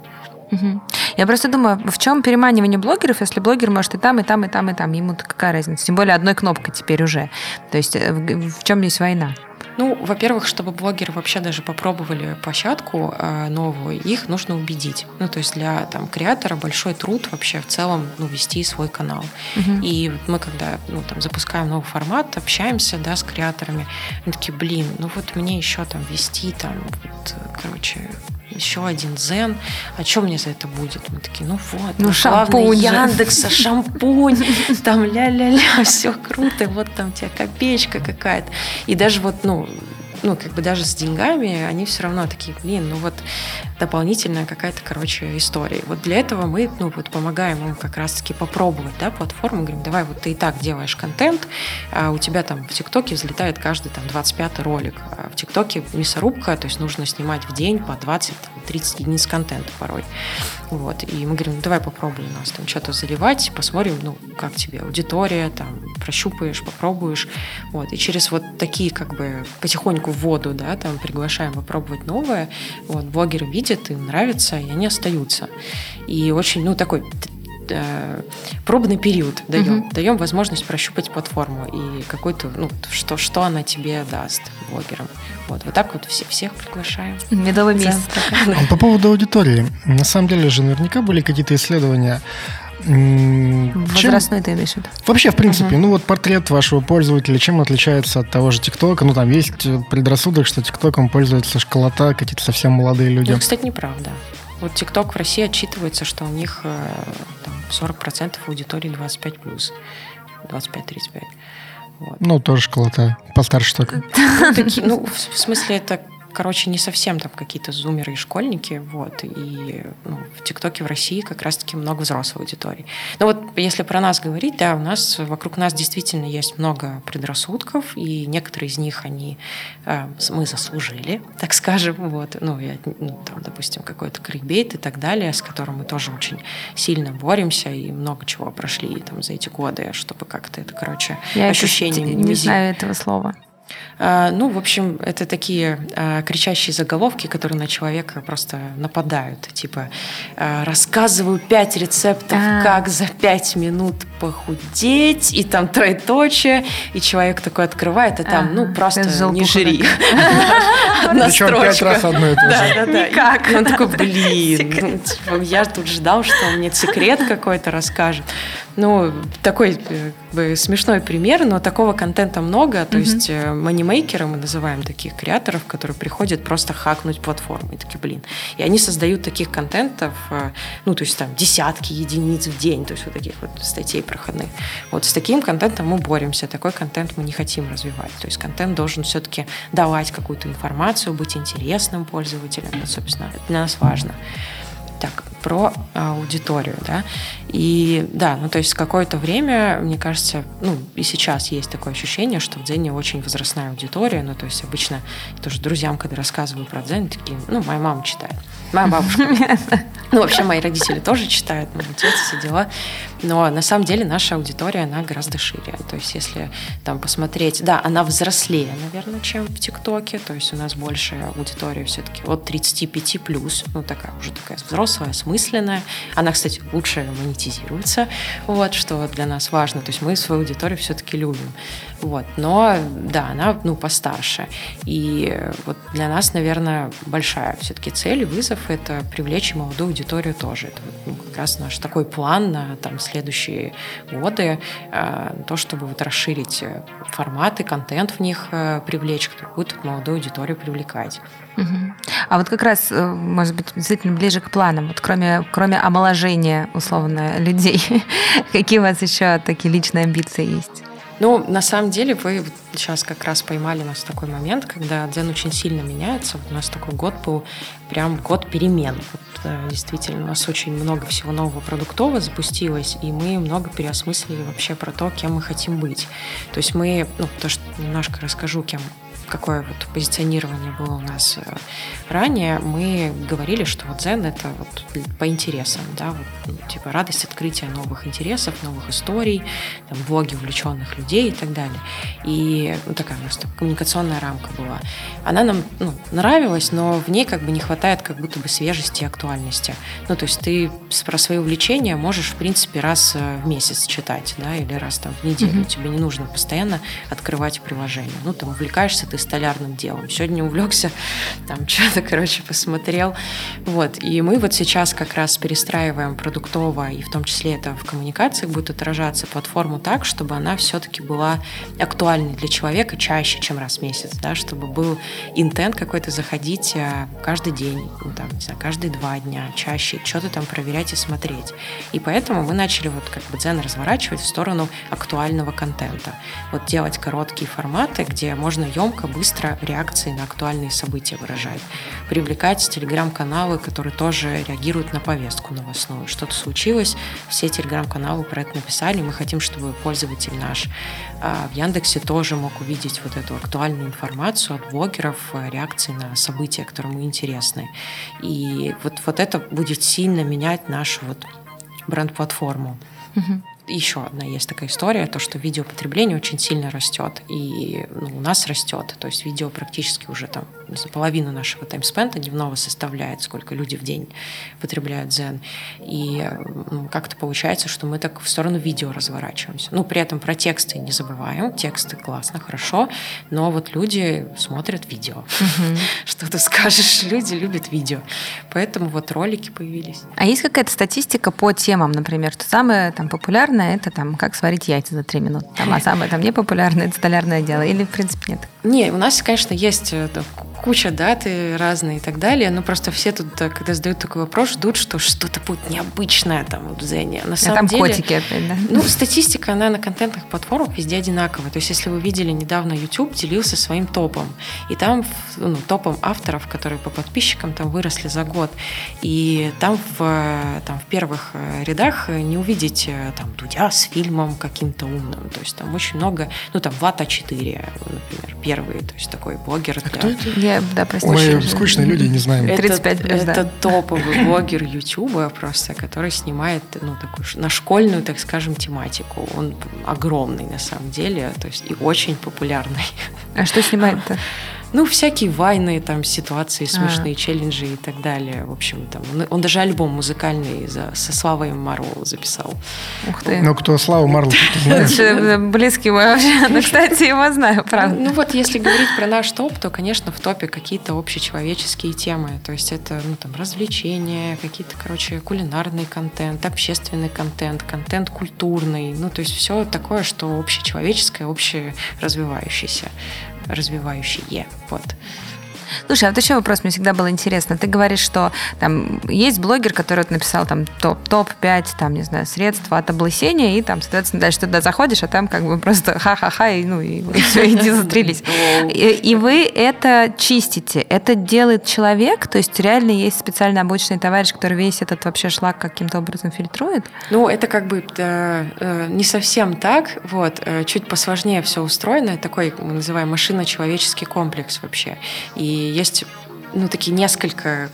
Угу. Я просто думаю, в чем переманивание блогеров, если блогер может и там, и там, и там, и там. Ему-то какая разница? Тем более одной кнопкой теперь уже. То есть э, в, в чем здесь война? Ну, во-первых, чтобы блогеры вообще даже попробовали площадку э, новую, их нужно убедить. Ну, то есть для там, креатора большой труд вообще в целом ну, вести свой канал. Угу. И мы, когда ну, там, запускаем новый формат, общаемся да, с креаторами, они такие, блин, ну вот мне еще там вести, там, вот, короче, еще один Зен. А что мне за это будет? Мы такие, ну вот, ну, шампунь Яндекса, шампунь, (laughs) там ля-ля-ля, (laughs) все круто, вот там у тебя копеечка какая-то. И даже вот, ну, ну, как бы даже с деньгами, они все равно такие, блин, ну вот дополнительная какая-то, короче, история. Вот для этого мы, ну, вот помогаем им как раз-таки попробовать, да, платформу, говорим, давай, вот ты и так делаешь контент, а у тебя там в ТикТоке взлетает каждый там 25 ролик, а в ТикТоке мясорубка, то есть нужно снимать в день по 20-30 единиц контента порой. Вот, и мы говорим, ну, давай попробуем у нас там что-то заливать, посмотрим, ну, как тебе аудитория, там, прощупаешь, попробуешь, вот, и через вот такие, как бы, потихоньку в воду, да, там, приглашаем попробовать новое, вот, блогеры видят, им нравится, и они остаются. И очень, ну, такой э, пробный период даем. Угу. Даем возможность прощупать платформу и какой-то, ну, что, что она тебе даст блогерам. Вот, вот так вот все, всех приглашаем. Медовый месяц. (laughs) А по поводу аудитории. На самом деле же наверняка были какие-то исследования Возрастной ты имеешь в виду? Вообще, в принципе, uh-huh. ну вот портрет вашего пользователя, чем он отличается от того же ТикТока? Ну, там есть предрассудок, что ТикТоком пользуются школота, какие-то совсем молодые люди. Ну, кстати, неправда. Вот ТикТок в России отчитывается, что у них э, 40% аудитории 25+, 25-35. Вот. Ну, тоже школота. Постарше только. Ну, такие, ну, (laughs) в смысле, это короче, не совсем там какие-то зумеры и школьники, вот, и ну, в ТикТоке в России как раз-таки много взрослой аудитории. Но вот если про нас говорить, да, у нас, вокруг нас действительно есть много предрассудков, и некоторые из них они, э, мы заслужили, (laughs) так скажем, вот, ну, я, ну там, допустим, какой-то крикбейт и так далее, с которым мы тоже очень сильно боремся и много чего прошли там за эти годы, чтобы как-то это, короче, я ощущение это, не знаю этого слова. А, ну, в общем, это такие а, кричащие заголовки, которые на человека просто нападают. Типа, а, рассказываю пять рецептов, А-а-а. как за пять минут похудеть, и там троеточие, и человек такой открывает, и там, ну, просто не жри. (laughs) Причем пять раз одно и то же. Да, да, да. Никак. И он такой, блин, ну, типа, я тут ждал, что он мне секрет какой-то расскажет. Ну, такой э, как смешной пример, но такого контента много. То есть э, манимейкеры, мы называем таких креаторов, которые приходят просто хакнуть платформу. И такие, блин. И они создают таких контентов, э, ну, то есть там десятки единиц в день, то есть вот таких вот статей проходных. Вот с таким контентом мы боремся. Такой контент мы не хотим развивать. То есть контент должен все-таки давать какую-то информацию, быть интересным пользователям. Это, собственно, для нас важно. Так, про аудиторию, да. И да, ну то есть какое-то время, мне кажется, ну и сейчас есть такое ощущение, что в Дзене очень возрастная аудитория. Ну то есть обычно тоже друзьям, когда рассказываю про Дзен, такие, ну моя мама читает, моя бабушка. (laughs) Ну вообще мои родители тоже читают, мой отец, все дела. Но на самом деле наша аудитория, она гораздо шире. То есть если там посмотреть, да, она взрослее, наверное, чем в ТикТоке. То есть у нас больше аудитория все-таки от 35 плюс. Ну такая уже такая взрослая, осмысленная. Она, кстати, лучше монетизируется, вот, что для нас важно. То есть мы свою аудиторию все-таки любим. Вот. Но, да, она, ну, постарше. И вот для нас, наверное, большая все-таки цель и вызов – это привлечь молодую аудиторию тоже. Это ну, как раз наш такой план на там, следующие годы, э, то, чтобы вот расширить форматы, контент в них э, привлечь, будет молодую аудиторию привлекать. А вот как раз, э, может быть, действительно ближе к планам, вот кроме, кроме омоложения, условно, людей, (laughs) какие у вас еще такие личные амбиции есть? Ну, на самом деле, вы сейчас как раз поймали нас в такой момент, когда дзен очень сильно меняется. У нас такой год был прям год перемен. Вот, э, действительно, у нас очень много всего нового продуктового запустилось, и мы много переосмыслили вообще про то, кем мы хотим быть. То есть мы, ну, то, что немножко расскажу, кем какое вот позиционирование было у нас э, ранее, мы говорили, что вот Zen это вот по интересам, да, вот, ну, типа радость открытия новых интересов, новых историй, там, блоги увлеченных людей и так далее. И ну, такая так, коммуникационная рамка была. Она нам ну, нравилась, но в ней как бы не хватает как будто бы свежести и актуальности. Ну, то есть ты про свои увлечения можешь, в принципе, раз э, в месяц читать, да, или раз там в неделю. Мгм. Тебе не нужно постоянно открывать приложение. Ну, там увлекаешься ты столярным делом. Сегодня увлекся, там что-то, короче, посмотрел. Вот. И мы вот сейчас как раз перестраиваем продуктово, и в том числе это в коммуникациях будет отражаться, платформу так, чтобы она все-таки была актуальной для человека чаще, чем раз в месяц, да, чтобы был интент какой-то заходить а, каждый день, ну, там, не знаю, каждые два дня, чаще, что-то там проверять и смотреть. И поэтому мы начали вот как бы дзен разворачивать в сторону актуального контента. Вот делать короткие форматы, где можно емко, быстро реакции на актуальные события выражать. Привлекать телеграм-каналы, которые тоже реагируют на повестку новостную. Что-то случилось, все телеграм-каналы про это написали. Мы хотим, чтобы пользователь наш а, в Яндексе тоже мог увидеть вот эту актуальную информацию от блогеров, э, реакции на события, которые ему интересны. И вот, вот это будет сильно менять нашу вот бренд-платформу. Мгм. Еще одна есть такая история, то, что видеопотребление очень сильно растет, и ну, у нас растет, то есть видео практически уже там знаю, половину нашего таймспента дневного составляет, сколько люди в день потребляют дзен, и м, как-то получается, что мы так в сторону видео разворачиваемся. Ну, при этом про тексты не забываем, тексты классно, хорошо, но вот люди смотрят видео. (laughs) Что ты скажешь, люди любят видео, поэтому вот ролики появились. А есть какая-то статистика по темам, например, что самое там популярное это там как сварить яйца за три минуты, там, а самое там непопулярное это столярное дело, или в принципе нет? Не, у нас, конечно, есть э, куча даты разные и так далее, но просто все тут, э, когда задают такой вопрос, ждут, что что-то будет необычное там в Зене. На А самом там деле, котики опять, да? ну, статистика, она на контентных платформах везде одинаковая. То есть, если вы видели, недавно YouTube делился своим топом. И там, ну, топом авторов, которые по подписчикам там выросли за год. И там в, э, там в первых рядах не увидеть там Дудя с фильмом каким-то умным. То есть, там очень много, ну, там Влад А4, например, первый, то есть, такой блогер. А для- кто это? Я, да, простите. Мы скучные люди, не знаем. это, 35 плюс, да. это топовый блогер Ютуба просто, который снимает ну, такую на школьную, так скажем, тематику. Он огромный на самом деле, то есть и очень популярный. А что снимает-то? Ну, всякие вайны, там, ситуации смешные, а. челленджи и так далее. В общем, там, он, он даже альбом музыкальный за, со Славой Марлоу записал. Ух ты. Ну, кто Славу Марлоу, Близкий мой вообще. Ну, кстати, его знаю, правда. Ну, вот если говорить про наш топ, то, конечно, в топе какие-то общечеловеческие темы. То есть это, ну, там, развлечения, какие-то, короче, кулинарный контент, общественный контент, контент культурный. Ну, то есть все такое, что общечеловеческое, общеразвивающееся развивающее. Вот. Слушай, а вот еще вопрос, мне всегда было интересно. Ты говоришь, что там есть блогер, который вот написал там топ, топ-5, там, не знаю, средств от облысения, и там, соответственно, дальше туда заходишь, а там как бы просто (laughs) ха-ха-ха, и, ну, и, и все, иди затрились. И, и вы это чистите. Это делает человек? То есть реально есть специально обученный товарищ, который весь этот вообще шлак каким-то образом фильтрует? Ну, это как бы э, не совсем так. Вот. Э, чуть посложнее все устроено. Такой, мы называем, машино-человеческий комплекс вообще. И есть ну, такие несколько,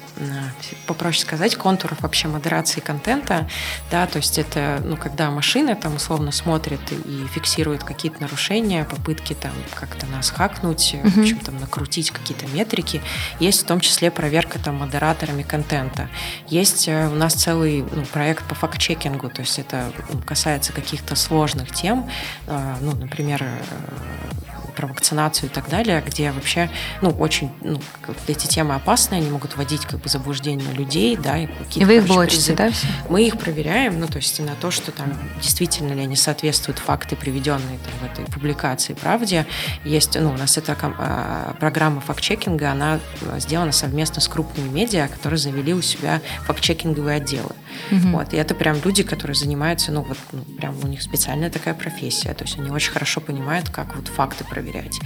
попроще сказать, контуров вообще модерации контента, да, то есть это, ну, когда машина там условно смотрит и фиксирует какие-то нарушения, попытки там как-то нас хакнуть, mm-hmm. в общем, там накрутить какие-то метрики, есть в том числе проверка там модераторами контента. Есть э, у нас целый ну, проект по факт-чекингу, то есть это касается каких-то сложных тем, э, ну, например, э, про вакцинацию и так далее, где вообще, ну, очень, ну, эти темы опасные, они могут вводить как бы заблуждение людей, да, и какие-то... И вы их блочите, да? Все? Мы их проверяем, ну, то есть на то, что там действительно ли они соответствуют факты, приведенные там, в этой публикации правде. Есть, ну, у нас эта а, программа факт-чекинга, она сделана совместно с крупными медиа, которые завели у себя факт-чекинговые отделы. Угу. Вот, и это прям люди, которые занимаются, ну, вот, ну, прям у них специальная такая профессия, то есть они очень хорошо понимают, как вот факты проверять проверять.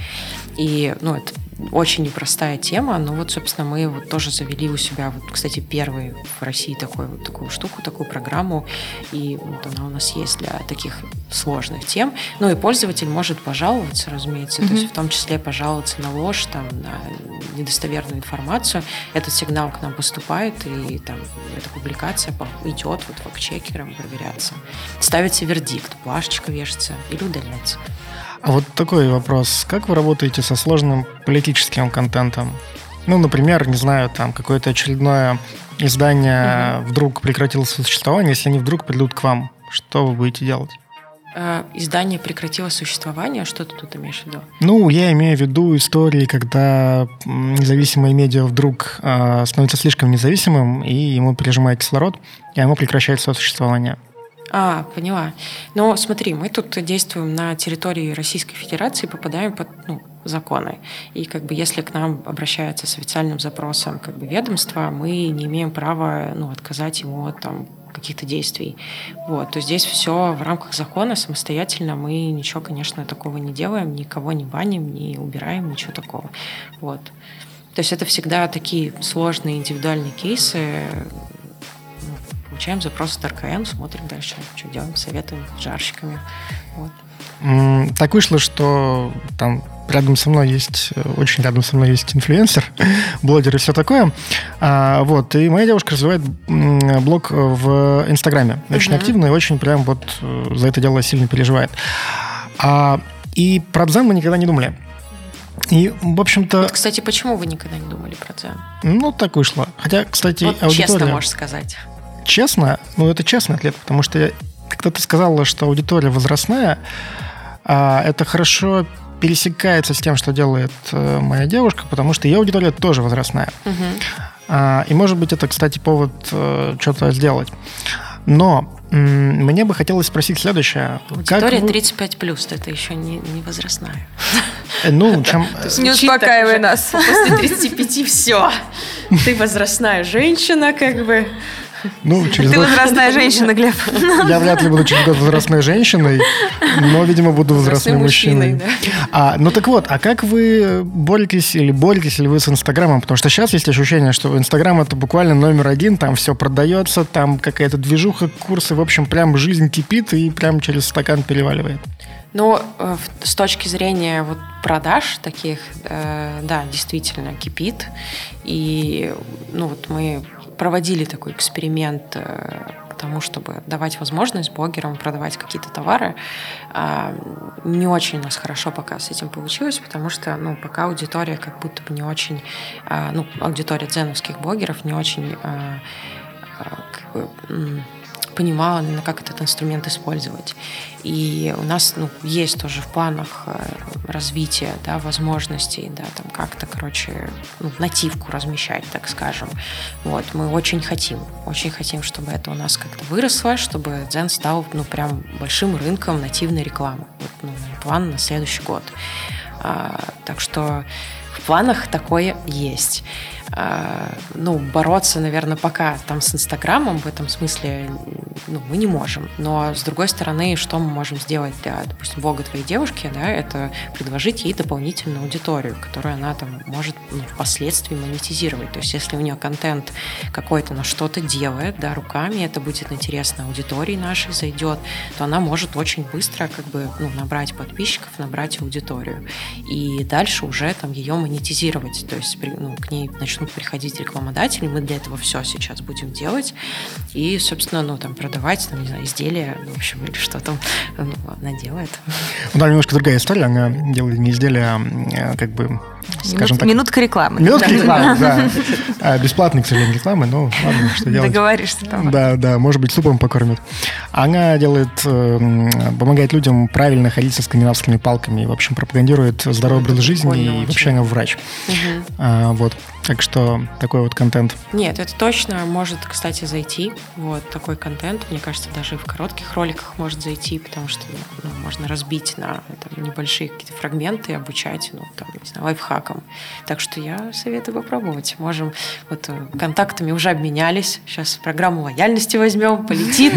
И, ну, это очень непростая тема, но вот, собственно, мы вот тоже завели у себя, вот, кстати, первый в России такой, вот, такую штуку, такую программу, и вот она у нас есть для таких сложных тем. Ну и пользователь может пожаловаться, разумеется, mm-hmm. то есть в том числе пожаловаться на ложь, там, на недостоверную информацию. Этот сигнал к нам поступает, и там эта публикация идет вот факт-чекером проверяться. Ставится вердикт, плашечка вешается или удаляется. А вот такой вопрос. Как вы работаете со сложным политическим контентом? Ну, например, не знаю, там какое-то очередное издание угу. вдруг прекратило существование, если они вдруг придут к вам, что вы будете делать? Э, издание прекратило существование, что ты тут имеешь в виду? Ну, я имею в виду истории, когда независимое медиа вдруг э, становится слишком независимым, и ему пережимает кислород, и оно прекращает свое существование. А, поняла. Но смотри, мы тут действуем на территории Российской Федерации, попадаем под ну, законы. И как бы если к нам обращается с официальным запросом как бы ведомство, мы не имеем права ну, отказать ему там, каких-то действий. Вот. То здесь все в рамках закона, самостоятельно мы ничего, конечно, такого не делаем, никого не баним, не убираем, ничего такого. Вот. То есть это всегда такие сложные индивидуальные кейсы, получаем запрос от РКМ, смотрим дальше, что делаем, советуем с жарщиками. Вот. Так вышло, что там рядом со мной есть, э, очень рядом со мной есть инфлюенсер, (laughs) блогер и все такое. А, вот, и моя девушка развивает блог в Инстаграме. Очень uh-huh. активно и очень прям вот э, за это дело сильно переживает. А, и про Дзен мы никогда не думали. И, в общем-то... Вот, кстати, почему вы никогда не думали про Дзен? Ну, так вышло. Хотя, кстати, вот аудитория... честно можешь сказать честно, ну, это честный ответ, потому что ты сказала, что аудитория возрастная, а, это хорошо пересекается с тем, что делает э, моя девушка, потому что ее аудитория тоже возрастная. Угу. А, и, может быть, это, кстати, повод э, что-то сделать. Но мне бы хотелось спросить следующее. Аудитория вы... 35 плюс, это еще не, не возрастная. Э, ну, (laughs) чем... Не успокаивай нас. После 35 все. Ты возрастная женщина, как бы. Ну, через Ты год... возрастная женщина, Глеб. Я вряд ли буду через год возрастной женщиной, но, видимо, буду возрастным мужчиной. мужчиной. Да. А, ну так вот, а как вы боретесь или боретесь ли вы с Инстаграмом? Потому что сейчас есть ощущение, что Инстаграм это буквально номер один, там все продается, там какая-то движуха, курсы, в общем, прям жизнь кипит и прям через стакан переваливает. Ну, э, с точки зрения вот продаж таких, э, да, действительно кипит. И ну вот мы проводили такой эксперимент, э, тому, чтобы давать возможность блогерам продавать какие-то товары. А, не очень у нас хорошо пока с этим получилось, потому что, ну, пока аудитория как будто бы не очень, а, ну, аудитория дзеновских блогеров не очень а, как бы, понимала, как этот инструмент использовать. И у нас ну, есть тоже в планах э, развития да, возможностей, да, там как-то, короче, ну, нативку размещать, так скажем. Вот, мы очень хотим, очень хотим, чтобы это у нас как-то выросло, чтобы Дзен стал, ну, прям большим рынком нативной рекламы. Вот, ну, план на следующий год. А, так что в планах такое есть. А, ну, бороться, наверное, пока там с Инстаграмом в этом смысле ну, мы не можем. Но, с другой стороны, что мы можем сделать для, допустим, блога твоей девушки, да, это предложить ей дополнительную аудиторию, которую она там может ну, впоследствии монетизировать. То есть, если у нее контент какой-то на что-то делает, да, руками, это будет интересно аудитории нашей зайдет, то она может очень быстро как бы ну, набрать подписчиков, набрать аудиторию. И дальше уже там ее монетизировать. То есть ну, к ней начнут приходить рекламодатели, мы для этого все сейчас будем делать. И, собственно, ну, там, продавать, там, не знаю, изделия, в общем, или что там ну, она делает. Ну, да, немножко другая история. Она делает не изделия, а как бы, скажем Минут, так... Минутка рекламы. Минутка рекламы, да. (laughs) А, бесплатный, к сожалению, рекламы, но ладно, что делать. Договоришься там. Да, да, может быть, супом покормят. Она делает, эм, помогает людям правильно ходить со скандинавскими палками, в общем, пропагандирует здоровый образ жизни, и вообще она врач. А, вот. Так что такой вот контент. Нет, это точно может, кстати, зайти. Вот такой контент, мне кажется, даже в коротких роликах может зайти, потому что ну, можно разбить на там, небольшие какие-то фрагменты обучать, ну, там, не знаю, лайфхакам. Так что я советую попробовать. Можем, вот э, контактами уже обменялись. Сейчас программу лояльности возьмем, полетит.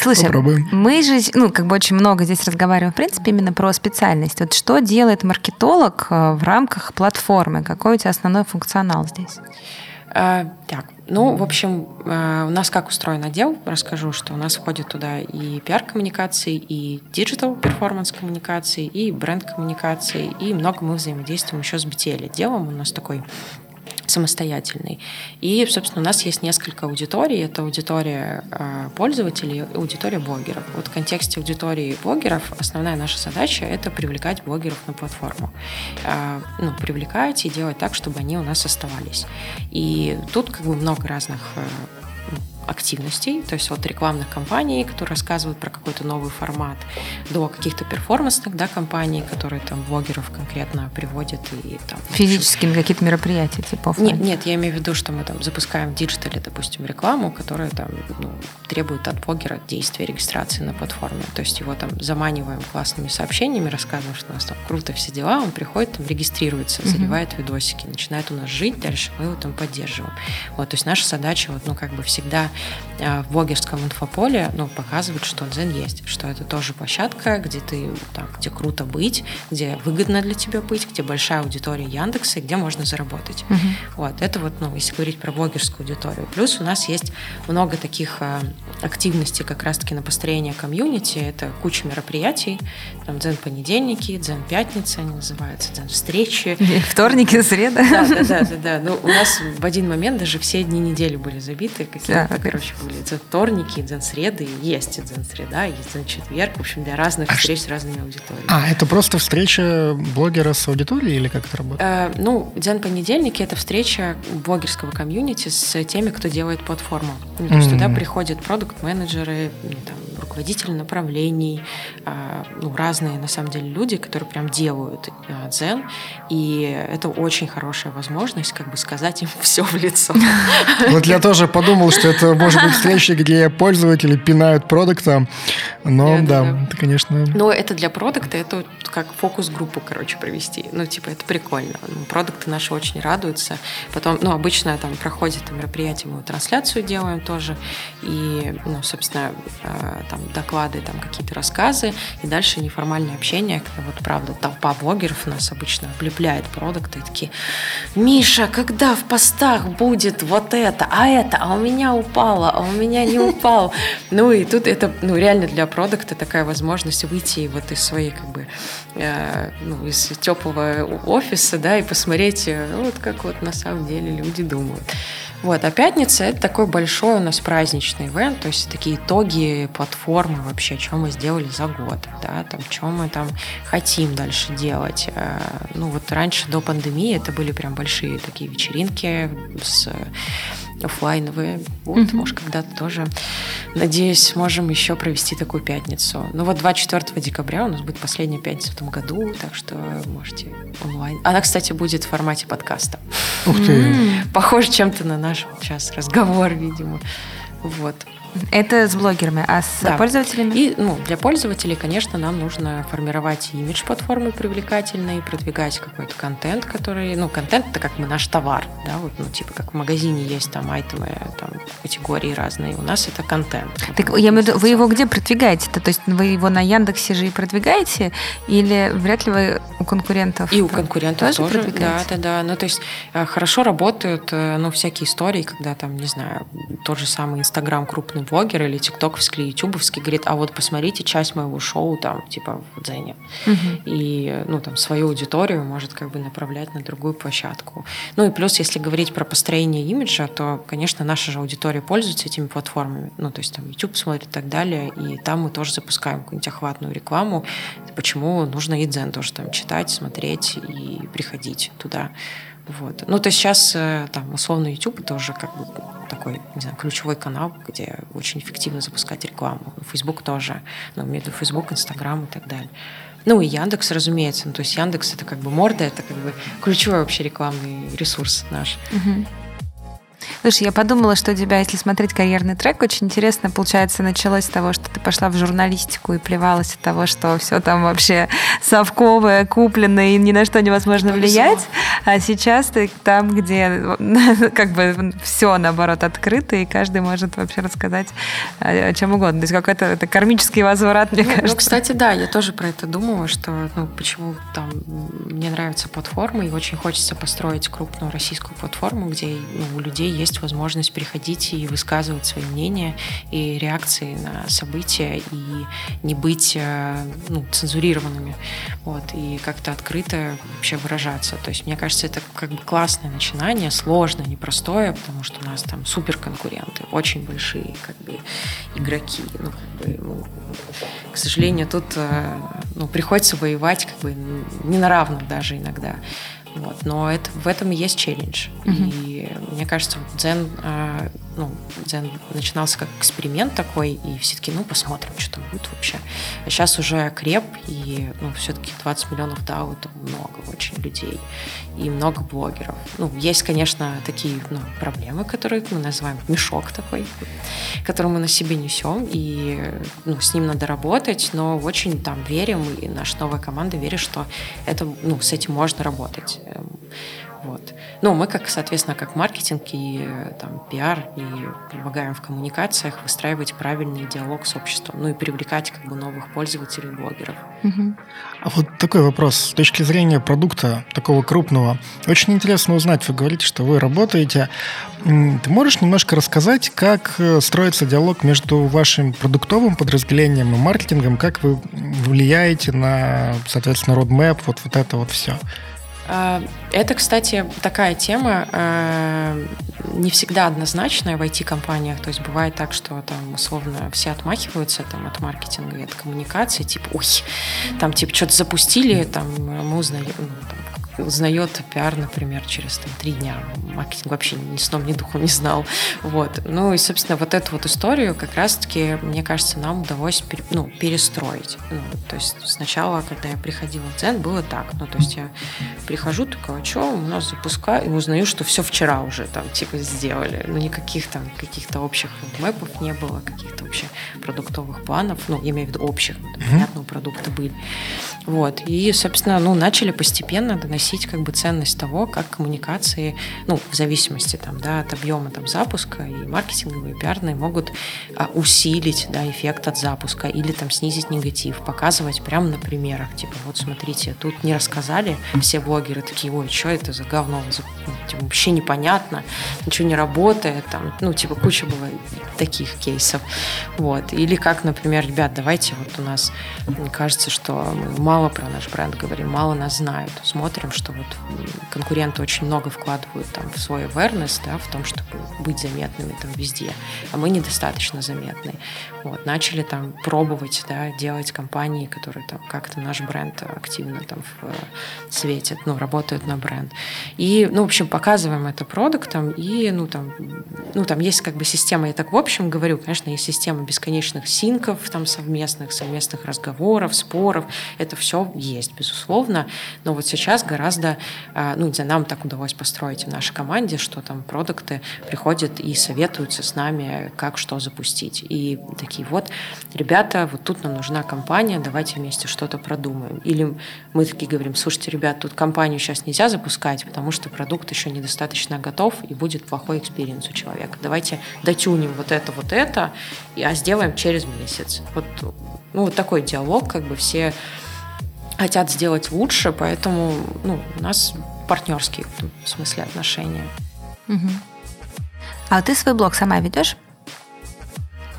Слушай, мы же, ну, как бы очень много здесь разговариваем, в принципе, именно про специальность. Вот что делает маркетолог э, в рамках платформы? Какой у тебя основной функционал здесь? А, так, ну, в общем, а, у нас как устроен отдел, расскажу, что у нас входит туда и пиар-коммуникации, и digital performance коммуникации, и бренд коммуникации, и много мы взаимодействуем еще с BTL отделом. У нас такой самостоятельный. И, собственно, у нас есть несколько аудиторий. Это аудитория э, пользователей и аудитория блогеров. Вот в контексте аудитории блогеров основная наша задача – это привлекать блогеров на платформу. Э, ну, привлекать и делать так, чтобы они у нас оставались. И тут как бы много разных э, активностей, то есть от рекламных кампаний, которые рассказывают про какой-то новый формат, до каких-то перформансных да, компаний, которые там блогеров конкретно приводят и там... Физическими какие-то мероприятия, типа Нет, нет, я имею в виду, что мы там запускаем в диджитале, допустим, рекламу, которая там ну, требует от блогера действия регистрации на платформе. То есть его там заманиваем классными сообщениями, рассказываем, что у нас там круто все дела, он приходит, там регистрируется, заливает mm-hmm. видосики, начинает у нас жить, дальше мы его там поддерживаем. Вот, то есть наша задача вот, ну, как бы всегда в блогерском инфополе ну, показывают, что Дзен есть, что это тоже площадка, где ты там, где круто быть, где выгодно для тебя быть, где большая аудитория Яндекса, где можно заработать. Угу. Вот, это вот, ну, если говорить про блогерскую аудиторию. Плюс у нас есть много таких э, активностей как раз-таки на построение комьюнити. Это куча мероприятий, там Дзен понедельники, Дзен пятница они называются, Дзен встречи. (laughs) Вторники, среда. Да, да, да, да, да. Ну, у нас в один момент даже все дни недели были забиты какие-то, да, короче, были дзен-вторники, дзен-среды, есть дзен-среда, есть дзен-четверг, в общем, для разных а встреч с разными аудиториями. А, это просто встреча блогера с аудиторией или как это работает? Э, ну, дзен-понедельники – это встреча блогерского комьюнити с теми, кто делает платформу. Ну, то есть mm-hmm. туда приходят продукт-менеджеры, ну, там, руководители направлений, а, ну, разные, на самом деле, люди, которые прям делают а, дзен, и это очень хорошая возможность как бы сказать им (laughs) все в лицо. Вот я тоже подумал, что это может быть встреча, где пользователи пинают продукта, но да, это, конечно... Но это для продукта, это как фокус-группу, короче, провести. Ну, типа, это прикольно. Ну, продукты наши очень радуются. Потом, ну, обычно там проходит мероприятие, мы трансляцию делаем тоже, и, ну, собственно, а, там доклады, там какие-то рассказы, и дальше неформальное общение, когда вот правда толпа блогеров нас обычно облепляет продукты. И такие, Миша, когда в постах будет вот это, а это, а у меня упало, а у меня не упало. Ну и тут это ну, реально для продукта такая возможность выйти вот из своей как бы э, ну, из теплого офиса, да, и посмотреть, э, вот как вот на самом деле люди думают. Вот, а пятница это такой большой у нас праздничный ивент, то есть такие итоги платформы вообще, что мы сделали за год, да, там, что мы там хотим дальше делать. Э, ну вот раньше до пандемии это были прям большие такие вечеринки с офлайновые. Вот, mm-hmm. может, когда-то тоже, надеюсь, сможем еще провести такую пятницу. Ну вот 24 декабря у нас будет последняя пятница в этом году, так что можете онлайн. Она, кстати, будет в формате подкаста. Ух ты! Похоже чем-то на наш сейчас разговор, видимо. Вот. Это с блогерами, а с да. пользователями? И ну, для пользователей, конечно, нам нужно формировать имидж платформы привлекательный, продвигать какой-то контент, который, ну, контент это как мы наш товар, да, вот, ну, типа как в магазине есть там айтемы, там категории разные, у нас это контент. Так я имею в виду, вы его где продвигаете-то? То есть вы его на Яндексе же и продвигаете, или вряд ли вы у конкурентов? И у конкурентов тоже, тоже да, да, да. Ну, то есть э, хорошо работают, э, ну, всякие истории, когда там, не знаю, тот же самый Инстаграм крупный блогер или тиктоковский, или ютубовский говорит, а вот посмотрите часть моего шоу там, типа, в Дзене. Угу. И, ну, там, свою аудиторию может как бы направлять на другую площадку. Ну и плюс, если говорить про построение имиджа, то, конечно, наша же аудитория пользуется этими платформами. Ну, то есть там YouTube смотрит и так далее, и там мы тоже запускаем какую-нибудь охватную рекламу. Почему нужно и Дзен тоже там читать, смотреть и приходить туда. Вот. Ну, то есть сейчас э, там условно YouTube это уже как бы такой, не знаю, ключевой канал, где очень эффективно запускать рекламу. Facebook тоже, ну, имею в виду Facebook, Instagram и так далее. Ну и Яндекс, разумеется. Ну, то есть Яндекс это как бы морда, это как бы ключевой вообще рекламный ресурс наш. Угу. Слушай, я подумала, что у тебя, если смотреть карьерный трек, очень интересно, получается, началось с того, что ты пошла в журналистику и плевалась от того, что все там вообще совковое, купленное и ни на что невозможно влиять. А сейчас ты там, где (laughs) как бы все, наоборот, открыто, и каждый может вообще рассказать о чем угодно. То есть какой-то это кармический возврат, мне ну, кажется. Ну, кстати, да, я тоже про это думала, что ну, почему там мне нравятся платформы, и очень хочется построить крупную российскую платформу, где ну, у людей есть возможность приходить и высказывать свои мнения и реакции на события, и не быть э, ну, цензурированными, вот, и как-то открыто вообще выражаться. То есть, мне кажется, это как бы классное начинание, сложное, непростое, потому что у нас там супер конкуренты, очень большие как бы игроки. Ну, как бы, ну, к сожалению, тут э, ну, приходится воевать как бы не на равных даже иногда. Вот. Но это, в этом и есть челлендж. Mm-hmm. И мне кажется, Дзен, э, ну, Дзен начинался как эксперимент такой, и все таки ну, посмотрим, что там будет вообще. А сейчас уже креп, и, ну, все-таки 20 миллионов DAO — это много очень людей, и много блогеров. Ну, есть, конечно, такие, ну, проблемы, которые мы называем мешок такой, который мы на себе несем, и, ну, с ним надо работать, но очень там верим, и наша новая команда верит, что это, ну, с этим можно работать. Вот. Ну, мы, как, соответственно, как маркетинг и там, пиар, и помогаем в коммуникациях выстраивать правильный диалог с обществом, ну и привлекать как бы новых пользователей, блогеров. А вот такой вопрос. С точки зрения продукта такого крупного, очень интересно узнать, вы говорите, что вы работаете. Ты можешь немножко рассказать, как э, строится диалог между вашим продуктовым подразделением и маркетингом, как вы влияете на, соответственно, roadmap, вот, вот это вот все? А, это, кстати, такая тема а, не всегда однозначная в IT-компаниях. То есть бывает так, что там условно все отмахиваются там, от маркетинга и от коммуникации, типа, ой, там типа что-то запустили, там мы узнаем, ну, узнает пиар, например, через там, три дня. Маркетинг вообще ни сном, ни духом не знал. Вот. Ну и, собственно, вот эту вот историю как раз-таки, мне кажется, нам удалось ну, перестроить. Ну, то есть сначала, когда я приходила в Дзен, было так. Ну, то есть я прихожу, такая, а что у нас запускаю, и узнаю, что все вчера уже там типа сделали. Ну, никаких там каких-то общих мэпов не было, каких-то вообще продуктовых планов. Ну, я имею в виду общих, ну, понятно, у продукта были. Вот. И, собственно, ну, начали постепенно доносить как бы ценность того, как коммуникации, ну, в зависимости там, да, от объема там, запуска и маркетинговые, и пиарные могут а, усилить да, эффект от запуска или там снизить негатив, показывать прямо на примерах. Типа, вот смотрите, тут не рассказали, все блогеры такие, ой, что это за говно, ну, типа, вообще непонятно, ничего не работает, там, ну, типа, куча было таких кейсов. Вот. Или как, например, ребят, давайте вот у нас, мне кажется, что мало мало про наш бренд говорим, мало нас знают. Смотрим, что вот конкуренты очень много вкладывают там в свой awareness, да, в том, чтобы быть заметными там везде, а мы недостаточно заметны. Вот, начали там пробовать, да, делать компании, которые там как-то наш бренд активно там в светят, ну, работают на бренд. И, ну, в общем, показываем это продуктом, и, ну, там, ну, там есть как бы система, я так в общем говорю, конечно, есть система бесконечных синков там совместных, совместных разговоров, споров, это все есть, безусловно, но вот сейчас гораздо, а, ну, где нам так удалось построить в нашей команде, что там продукты приходят и советуются с нами, как что запустить. И такие вот, ребята, вот тут нам нужна кампания, давайте вместе что-то продумаем. Или мы такие говорим, слушайте, ребят, тут кампанию сейчас нельзя запускать, потому что продукт еще недостаточно готов и будет плохой experience у человека. Давайте дотюним вот это, вот это, а сделаем через месяц. Вот, ну, вот такой диалог, как бы все хотят сделать лучше, поэтому ну, у нас партнерские в смысле отношения. Угу. А ты свой блог сама ведешь?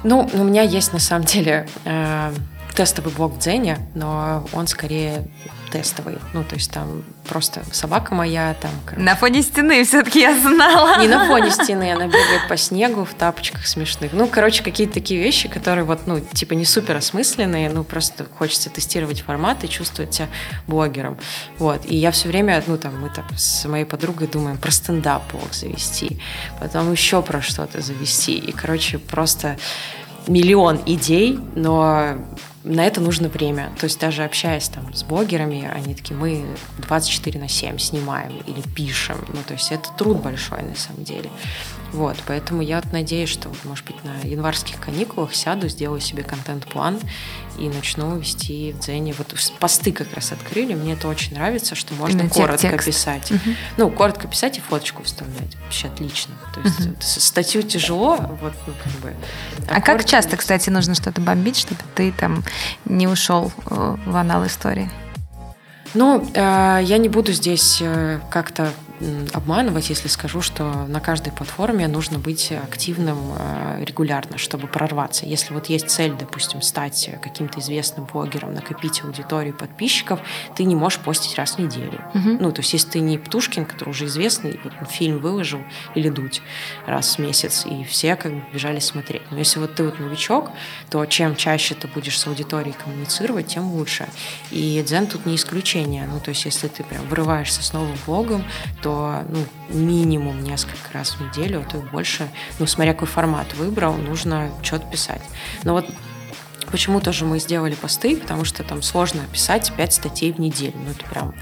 Ну, у меня есть на самом деле э, тестовый блог в Дзене, но он скорее тестовый. Ну, то есть там просто собака моя там... Короче. На фоне стены все-таки я знала. Не на фоне стены, она бегает по снегу в тапочках смешных. Ну, короче, какие-то такие вещи, которые вот, ну, типа не супер осмысленные, ну, просто хочется тестировать формат и чувствовать себя блогером. Вот. И я все время, ну, там, мы там с моей подругой думаем про стендап-блог завести, потом еще про что-то завести. И, короче, просто миллион идей, но на это нужно время. То есть даже общаясь там с блогерами, они такие, мы 24 на 7 снимаем или пишем. Ну, то есть это труд большой на самом деле. Вот, поэтому я вот надеюсь, что, может быть, на январских каникулах сяду, сделаю себе контент-план и начну вести в Дзене. Вот посты как раз открыли, мне это очень нравится, что можно Именно коротко текст. писать. Угу. Ну, коротко писать и фоточку вставлять. Вообще отлично. То есть угу. статью тяжело, вот, ну, как бы. А, а как часто, кстати, нужно что-то бомбить, чтобы ты там не ушел э, в анал истории? Ну, э, я не буду здесь э, как-то обманывать, если скажу, что на каждой платформе нужно быть активным э, регулярно, чтобы прорваться. Если вот есть цель, допустим, стать каким-то известным блогером, накопить аудиторию подписчиков, ты не можешь постить раз в неделю. Угу. Ну, то есть если ты не Птушкин, который уже известный, фильм выложил, или Дудь раз в месяц, и все как бы бежали смотреть. Но если вот ты вот новичок, то чем чаще ты будешь с аудиторией коммуницировать, тем лучше. И Дзен тут не исключение. Ну, то есть если ты прям вырываешься с новым блогом, то что ну, минимум несколько раз в неделю, а то и больше, ну, смотря какой формат выбрал, нужно что-то писать. Но вот Почему тоже мы сделали посты, потому что там сложно писать 5 статей в неделю. Ну, это прям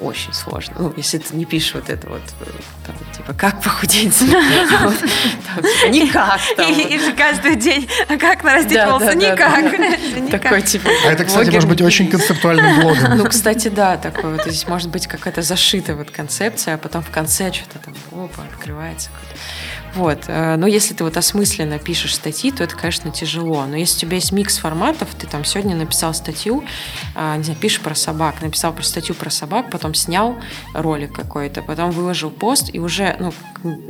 очень сложно. Ну, если ты не пишешь вот это вот, э, там, типа, как похудеть? (laughs) Никак. И же каждый день, а как нарастить волосы? (laughs) Никак. Такой, типа, А это, кстати, может быть очень концептуальным блогом. Ну, кстати, да, такой вот. Здесь может быть какая-то зашитая вот концепция, а потом в конце что-то там, опа, открывается какой-то вот. Э, но если ты вот осмысленно пишешь статьи, то это, конечно, тяжело. Но если у тебя есть микс форматов, ты там сегодня написал статью, а, не знаю, пишешь про собак, написал про статью про собак, потом снял ролик какой-то, потом выложил пост, и уже ну,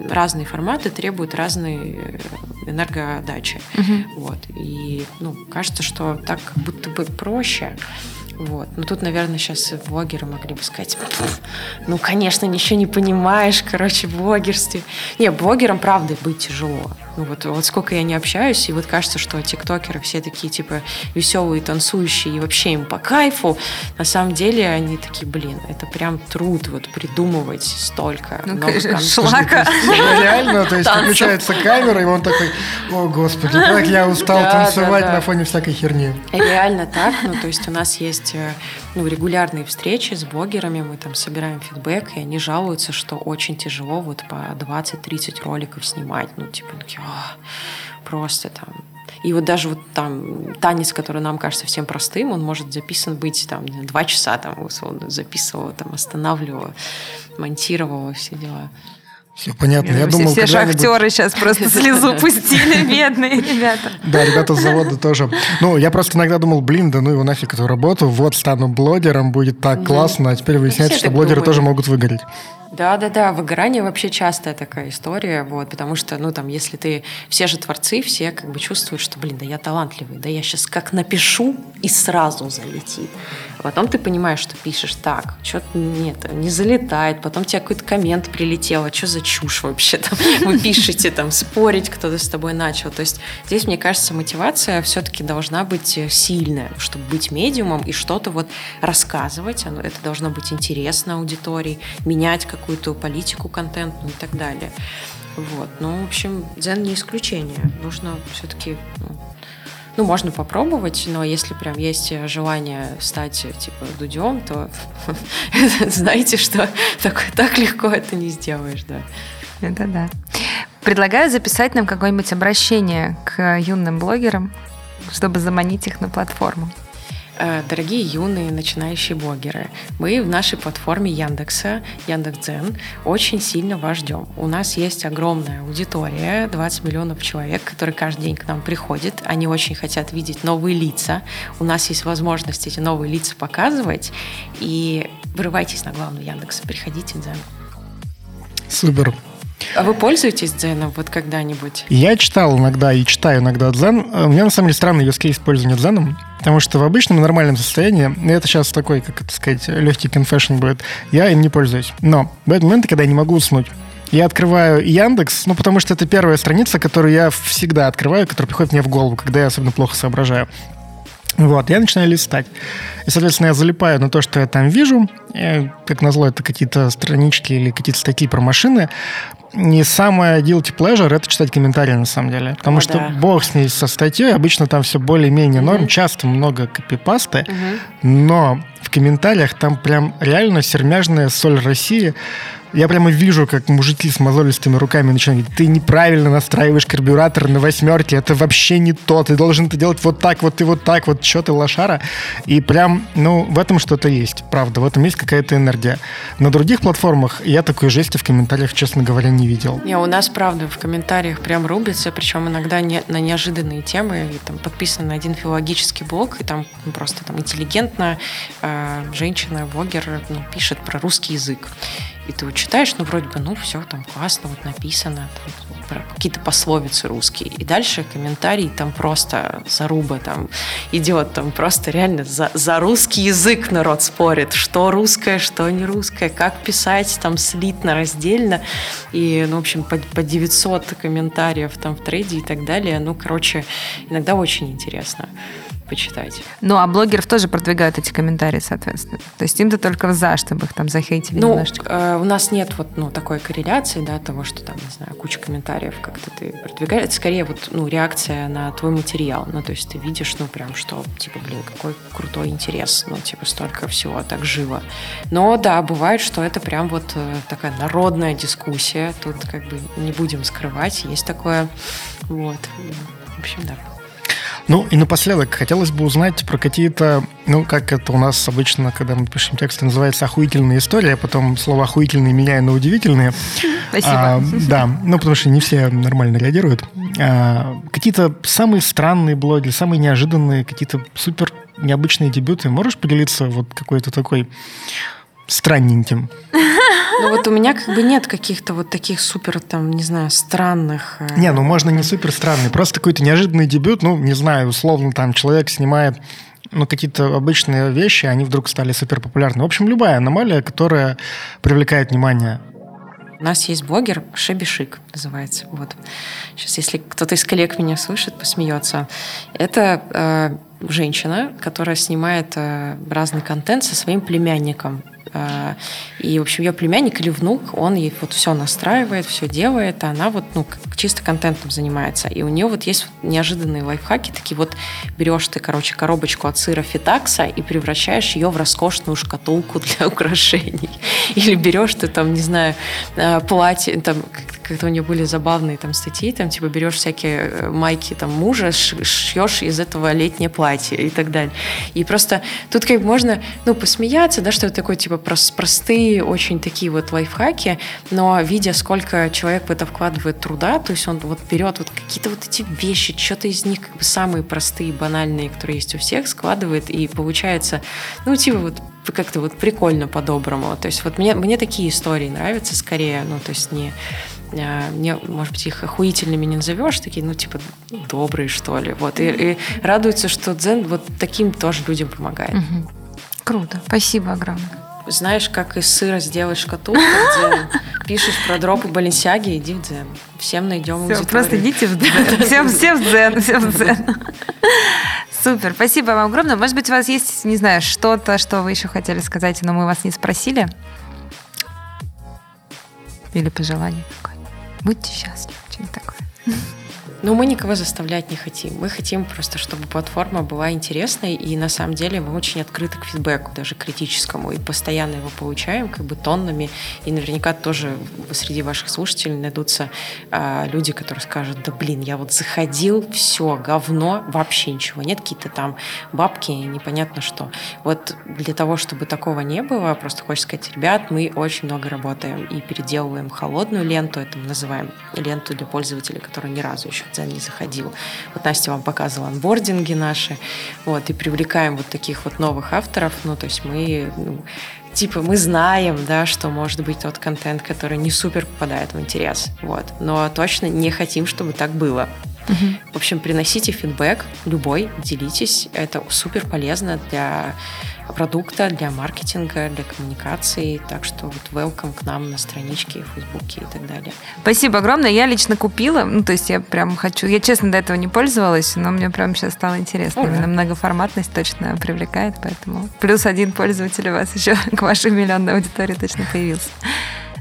разные форматы требуют разной э, энергодачи. Угу. Вот. И ну, кажется, что так будто бы проще. Вот. Но тут, наверное, сейчас блогеры могли бы сказать, ну, конечно, ничего не понимаешь, короче, в блогерстве. Не, блогерам, правда, быть тяжело. Ну, вот, вот сколько я не общаюсь, и вот кажется, что тиктокеры все такие, типа, веселые, танцующие, и вообще им по кайфу. На самом деле они такие, блин, это прям труд вот придумывать столько ну, шлака. (laughs) Реально, то есть включается камера, и он такой, о, господи, как я устал танцевать на фоне всякой херни. Реально так, ну, то есть у нас есть э, ну, регулярные встречи с блогерами, мы там собираем фидбэк, и они жалуются, что очень тяжело вот по 20-30 роликов снимать. Ну, типа, такие, просто там и вот даже вот там танец, который нам кажется всем простым, он может записан быть там два часа, там, условно, записывал, там, останавливал, монтировал, все дела. Все понятно. Я думал, все шахтеры сейчас просто (laughs) слезу пустили, бедные ребята. Да, ребята с завода тоже. Ну, я просто иногда думал, блин, да ну его нафиг эту работу, вот стану блогером, будет так классно, а теперь выясняется, что блогеры тоже могут выгореть. Да-да-да, выгорание вообще частая такая история, вот, потому что, ну, там, если ты... Все же творцы, все как бы чувствуют, что, блин, да я талантливый, да я сейчас как напишу и сразу залетит. Потом ты понимаешь, что пишешь так, что-то нет, не залетает, потом тебе какой-то коммент прилетел, а что за чушь вообще там вы пишете, там, спорить кто-то с тобой начал. То есть здесь, мне кажется, мотивация все-таки должна быть сильная, чтобы быть медиумом и что-то вот рассказывать, это должно быть интересно аудитории, менять какую-то политику контентную и так далее. Вот. Ну, в общем, дзен не исключение. Нужно все-таки ну, ну, можно попробовать, но если прям есть желание стать, типа, дудем, то (laughs) знаете, что так, так легко это не сделаешь, да. Это да. Предлагаю записать нам какое-нибудь обращение к юным блогерам, чтобы заманить их на платформу. Э, дорогие юные начинающие блогеры, мы в нашей платформе Яндекса, Яндекс.Дзен, очень сильно вас ждем. У нас есть огромная аудитория, 20 миллионов человек, которые каждый день к нам приходят. Они очень хотят видеть новые лица. У нас есть возможность эти новые лица показывать. И вырывайтесь на главную Яндекса, приходите в Дзен. Супер. А вы пользуетесь дзеном вот когда-нибудь? Я читал иногда и читаю иногда дзен. У меня на самом деле странный use case дзеном. Потому что в обычном нормальном состоянии, это сейчас такой, как это сказать, легкий конфешн будет, я им не пользуюсь. Но бывают моменты, когда я не могу уснуть. Я открываю Яндекс, ну, потому что это первая страница, которую я всегда открываю, которая приходит мне в голову, когда я особенно плохо соображаю. Вот, я начинаю листать. И, соответственно, я залипаю на то, что я там вижу. И, как назло, это какие-то странички или какие-то статьи про машины не самое guilty pleasure это читать комментарии на самом деле. Потому О, что да. бог с ней со статьей, обычно там все более-менее норм, mm часто много копипасты, mm но в комментариях там прям реально сермяжная соль России я прямо вижу, как мужики с мозолистыми руками начинают говорить, ты неправильно настраиваешь карбюратор на восьмерке, это вообще не то, ты должен это делать вот так вот и вот так вот, что ты лошара. И прям, ну, в этом что-то есть, правда, в этом есть какая-то энергия. На других платформах я такой жести в комментариях, честно говоря, не видел. Не, у нас, правда, в комментариях прям рубится, причем иногда не, на неожиданные темы, и, там подписан на один филологический блог, и там просто там интеллигентно э, женщина, блогер ну, пишет про русский язык. И ты вот читаешь, ну, вроде бы, ну, все там классно, вот написано, там, какие-то пословицы русские. И дальше комментарий там просто заруба там идет, там просто реально за, за русский язык народ спорит, что русское, что не русское, как писать там слитно, раздельно. И, ну, в общем, по, по 900 комментариев там в трейде и так далее. Ну, короче, иногда очень интересно почитать. Ну, а блогеров тоже продвигают эти комментарии, соответственно. То есть им-то только за, чтобы их там захейтили ну, немножечко. Э, у нас нет вот ну, такой корреляции, да, того, что там, не знаю, куча комментариев как-то ты продвигаешь. Это скорее вот, ну, реакция на твой материал. Ну, то есть ты видишь, ну, прям, что, типа, блин, какой крутой интерес, ну, типа, столько всего так живо. Но, да, бывает, что это прям вот э, такая народная дискуссия. Тут как бы не будем скрывать, есть такое. Вот. В общем, да. Ну и напоследок хотелось бы узнать про какие-то, ну как это у нас обычно, когда мы пишем тексты, называется охуительные истории, а потом слово охуительные меняю на удивительные. (laughs) Спасибо. А, да, ну потому что не все нормально реагируют. А, какие-то самые странные блоги, самые неожиданные, какие-то супер необычные дебюты. Можешь поделиться вот какой-то такой странненьким? (laughs) Ну вот у меня как бы нет каких-то вот таких супер, там, не знаю, странных... Э, не, ну можно не супер странный, просто какой-то неожиданный дебют, ну, не знаю, условно, там человек снимает ну, какие-то обычные вещи, они вдруг стали супер популярны. В общем, любая аномалия, которая привлекает внимание. У нас есть блогер Шебишик, называется. Вот. Сейчас, если кто-то из коллег меня слышит, посмеется. Это э, женщина, которая снимает э, разный контент со своим племянником. А, и, в общем, ее племянник или внук, он ей вот все настраивает, все делает, а она вот, ну, чисто контентом занимается. И у нее вот есть неожиданные лайфхаки, такие вот берешь ты, короче, коробочку от сыра фитакса и превращаешь ее в роскошную шкатулку для (laughs) украшений. Или берешь ты там, не знаю, а, платье, там, как-то у нее были забавные там статьи, там типа берешь всякие э, майки там мужа, шьешь из этого летнее платье и так далее. И просто тут как можно, ну, посмеяться, да, что это такое типа простые, очень такие вот лайфхаки, но видя, сколько человек в это вкладывает труда, то есть он вот берет вот какие-то вот эти вещи, что-то из них как бы самые простые, банальные, которые есть у всех, складывает, и получается, ну, типа вот как-то вот прикольно по-доброму. То есть вот мне, мне такие истории нравятся скорее, ну, то есть не а, мне, может быть, их охуительными не назовешь, такие, ну, типа, добрые, что ли. Вот. И, и радуется, что дзен вот таким тоже людям помогает. Угу. Круто. Спасибо огромное. Знаешь, как из сыра сделать шкатулку дзен. Пишешь про дропы Баленсиаги, иди в дзен. Всем найдем Все, просто идите в дзен. Всем, всем в дзен, всем в дзен. Супер, спасибо вам огромное. Может быть, у вас есть, не знаю, что-то, что вы еще хотели сказать, но мы вас не спросили? Или пожелание? Будьте счастливы, что-нибудь такое. Но мы никого заставлять не хотим. Мы хотим просто, чтобы платформа была интересной, и на самом деле мы очень открыты к фидбэку, даже критическому, и постоянно его получаем как бы тоннами. И наверняка тоже среди ваших слушателей найдутся а, люди, которые скажут, да блин, я вот заходил, все, говно, вообще ничего нет, какие-то там бабки, непонятно что. Вот для того, чтобы такого не было, просто хочется сказать, ребят, мы очень много работаем и переделываем холодную ленту, это мы называем ленту для пользователей, которые ни разу еще Дзен не заходил. Вот Настя вам показывала анбординги наши, вот, и привлекаем вот таких вот новых авторов, ну, то есть мы, ну, типа, мы знаем, да, что может быть тот контент, который не супер попадает в интерес, вот, но точно не хотим, чтобы так было. В общем, приносите фидбэк любой, делитесь. Это супер полезно для продукта, для маркетинга, для коммуникации. Так что вот welcome к нам на страничке в Фейсбуке и так далее. Спасибо огромное. Я лично купила. Ну, то есть я прям хочу... Я, честно, до этого не пользовалась, но мне прям сейчас стало интересно. Ура. Именно многоформатность точно привлекает, поэтому плюс один пользователь у вас еще (laughs) к вашей миллионной аудитории точно появился.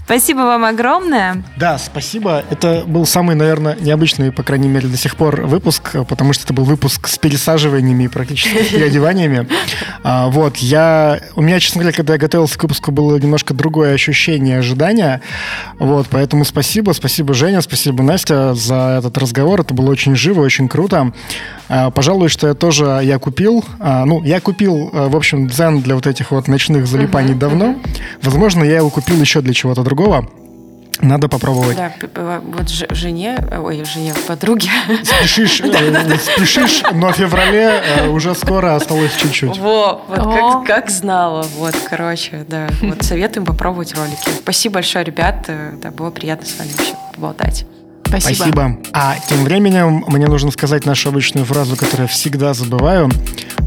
Спасибо вам огромное. Да, спасибо. Это был самый, наверное, необычный, по крайней мере, до сих пор выпуск, потому что это был выпуск с пересаживаниями и практически с переодеваниями. А, вот, я... У меня, честно говоря, когда я готовился к выпуску, было немножко другое ощущение, ожидания. Вот, поэтому спасибо. Спасибо, Женя, спасибо, Настя, за этот разговор. Это было очень живо, очень круто. А, пожалуй, что я тоже я купил. А, ну, я купил, в общем, дзен для вот этих вот ночных залипаний uh-huh, давно. Uh-huh. Возможно, я его купил еще для чего-то другого. Надо попробовать. Да, вот жене, ой, жене, подруге. Спешишь, (laughs) э, спешишь, но в феврале э, уже скоро осталось чуть-чуть. Во, вот как, как знала. Вот, короче, да. Вот советуем попробовать ролики. Спасибо большое, ребят. Э, да, было приятно с вами вообще поболтать. Спасибо. Спасибо. А тем временем мне нужно сказать нашу обычную фразу, которую я всегда забываю.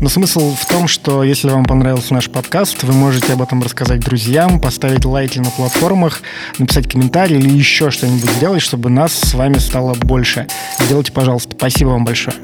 Но смысл в том, что если вам понравился наш подкаст, вы можете об этом рассказать друзьям, поставить лайки на платформах, написать комментарий или еще что-нибудь сделать, чтобы нас с вами стало больше. Сделайте, пожалуйста. Спасибо вам большое.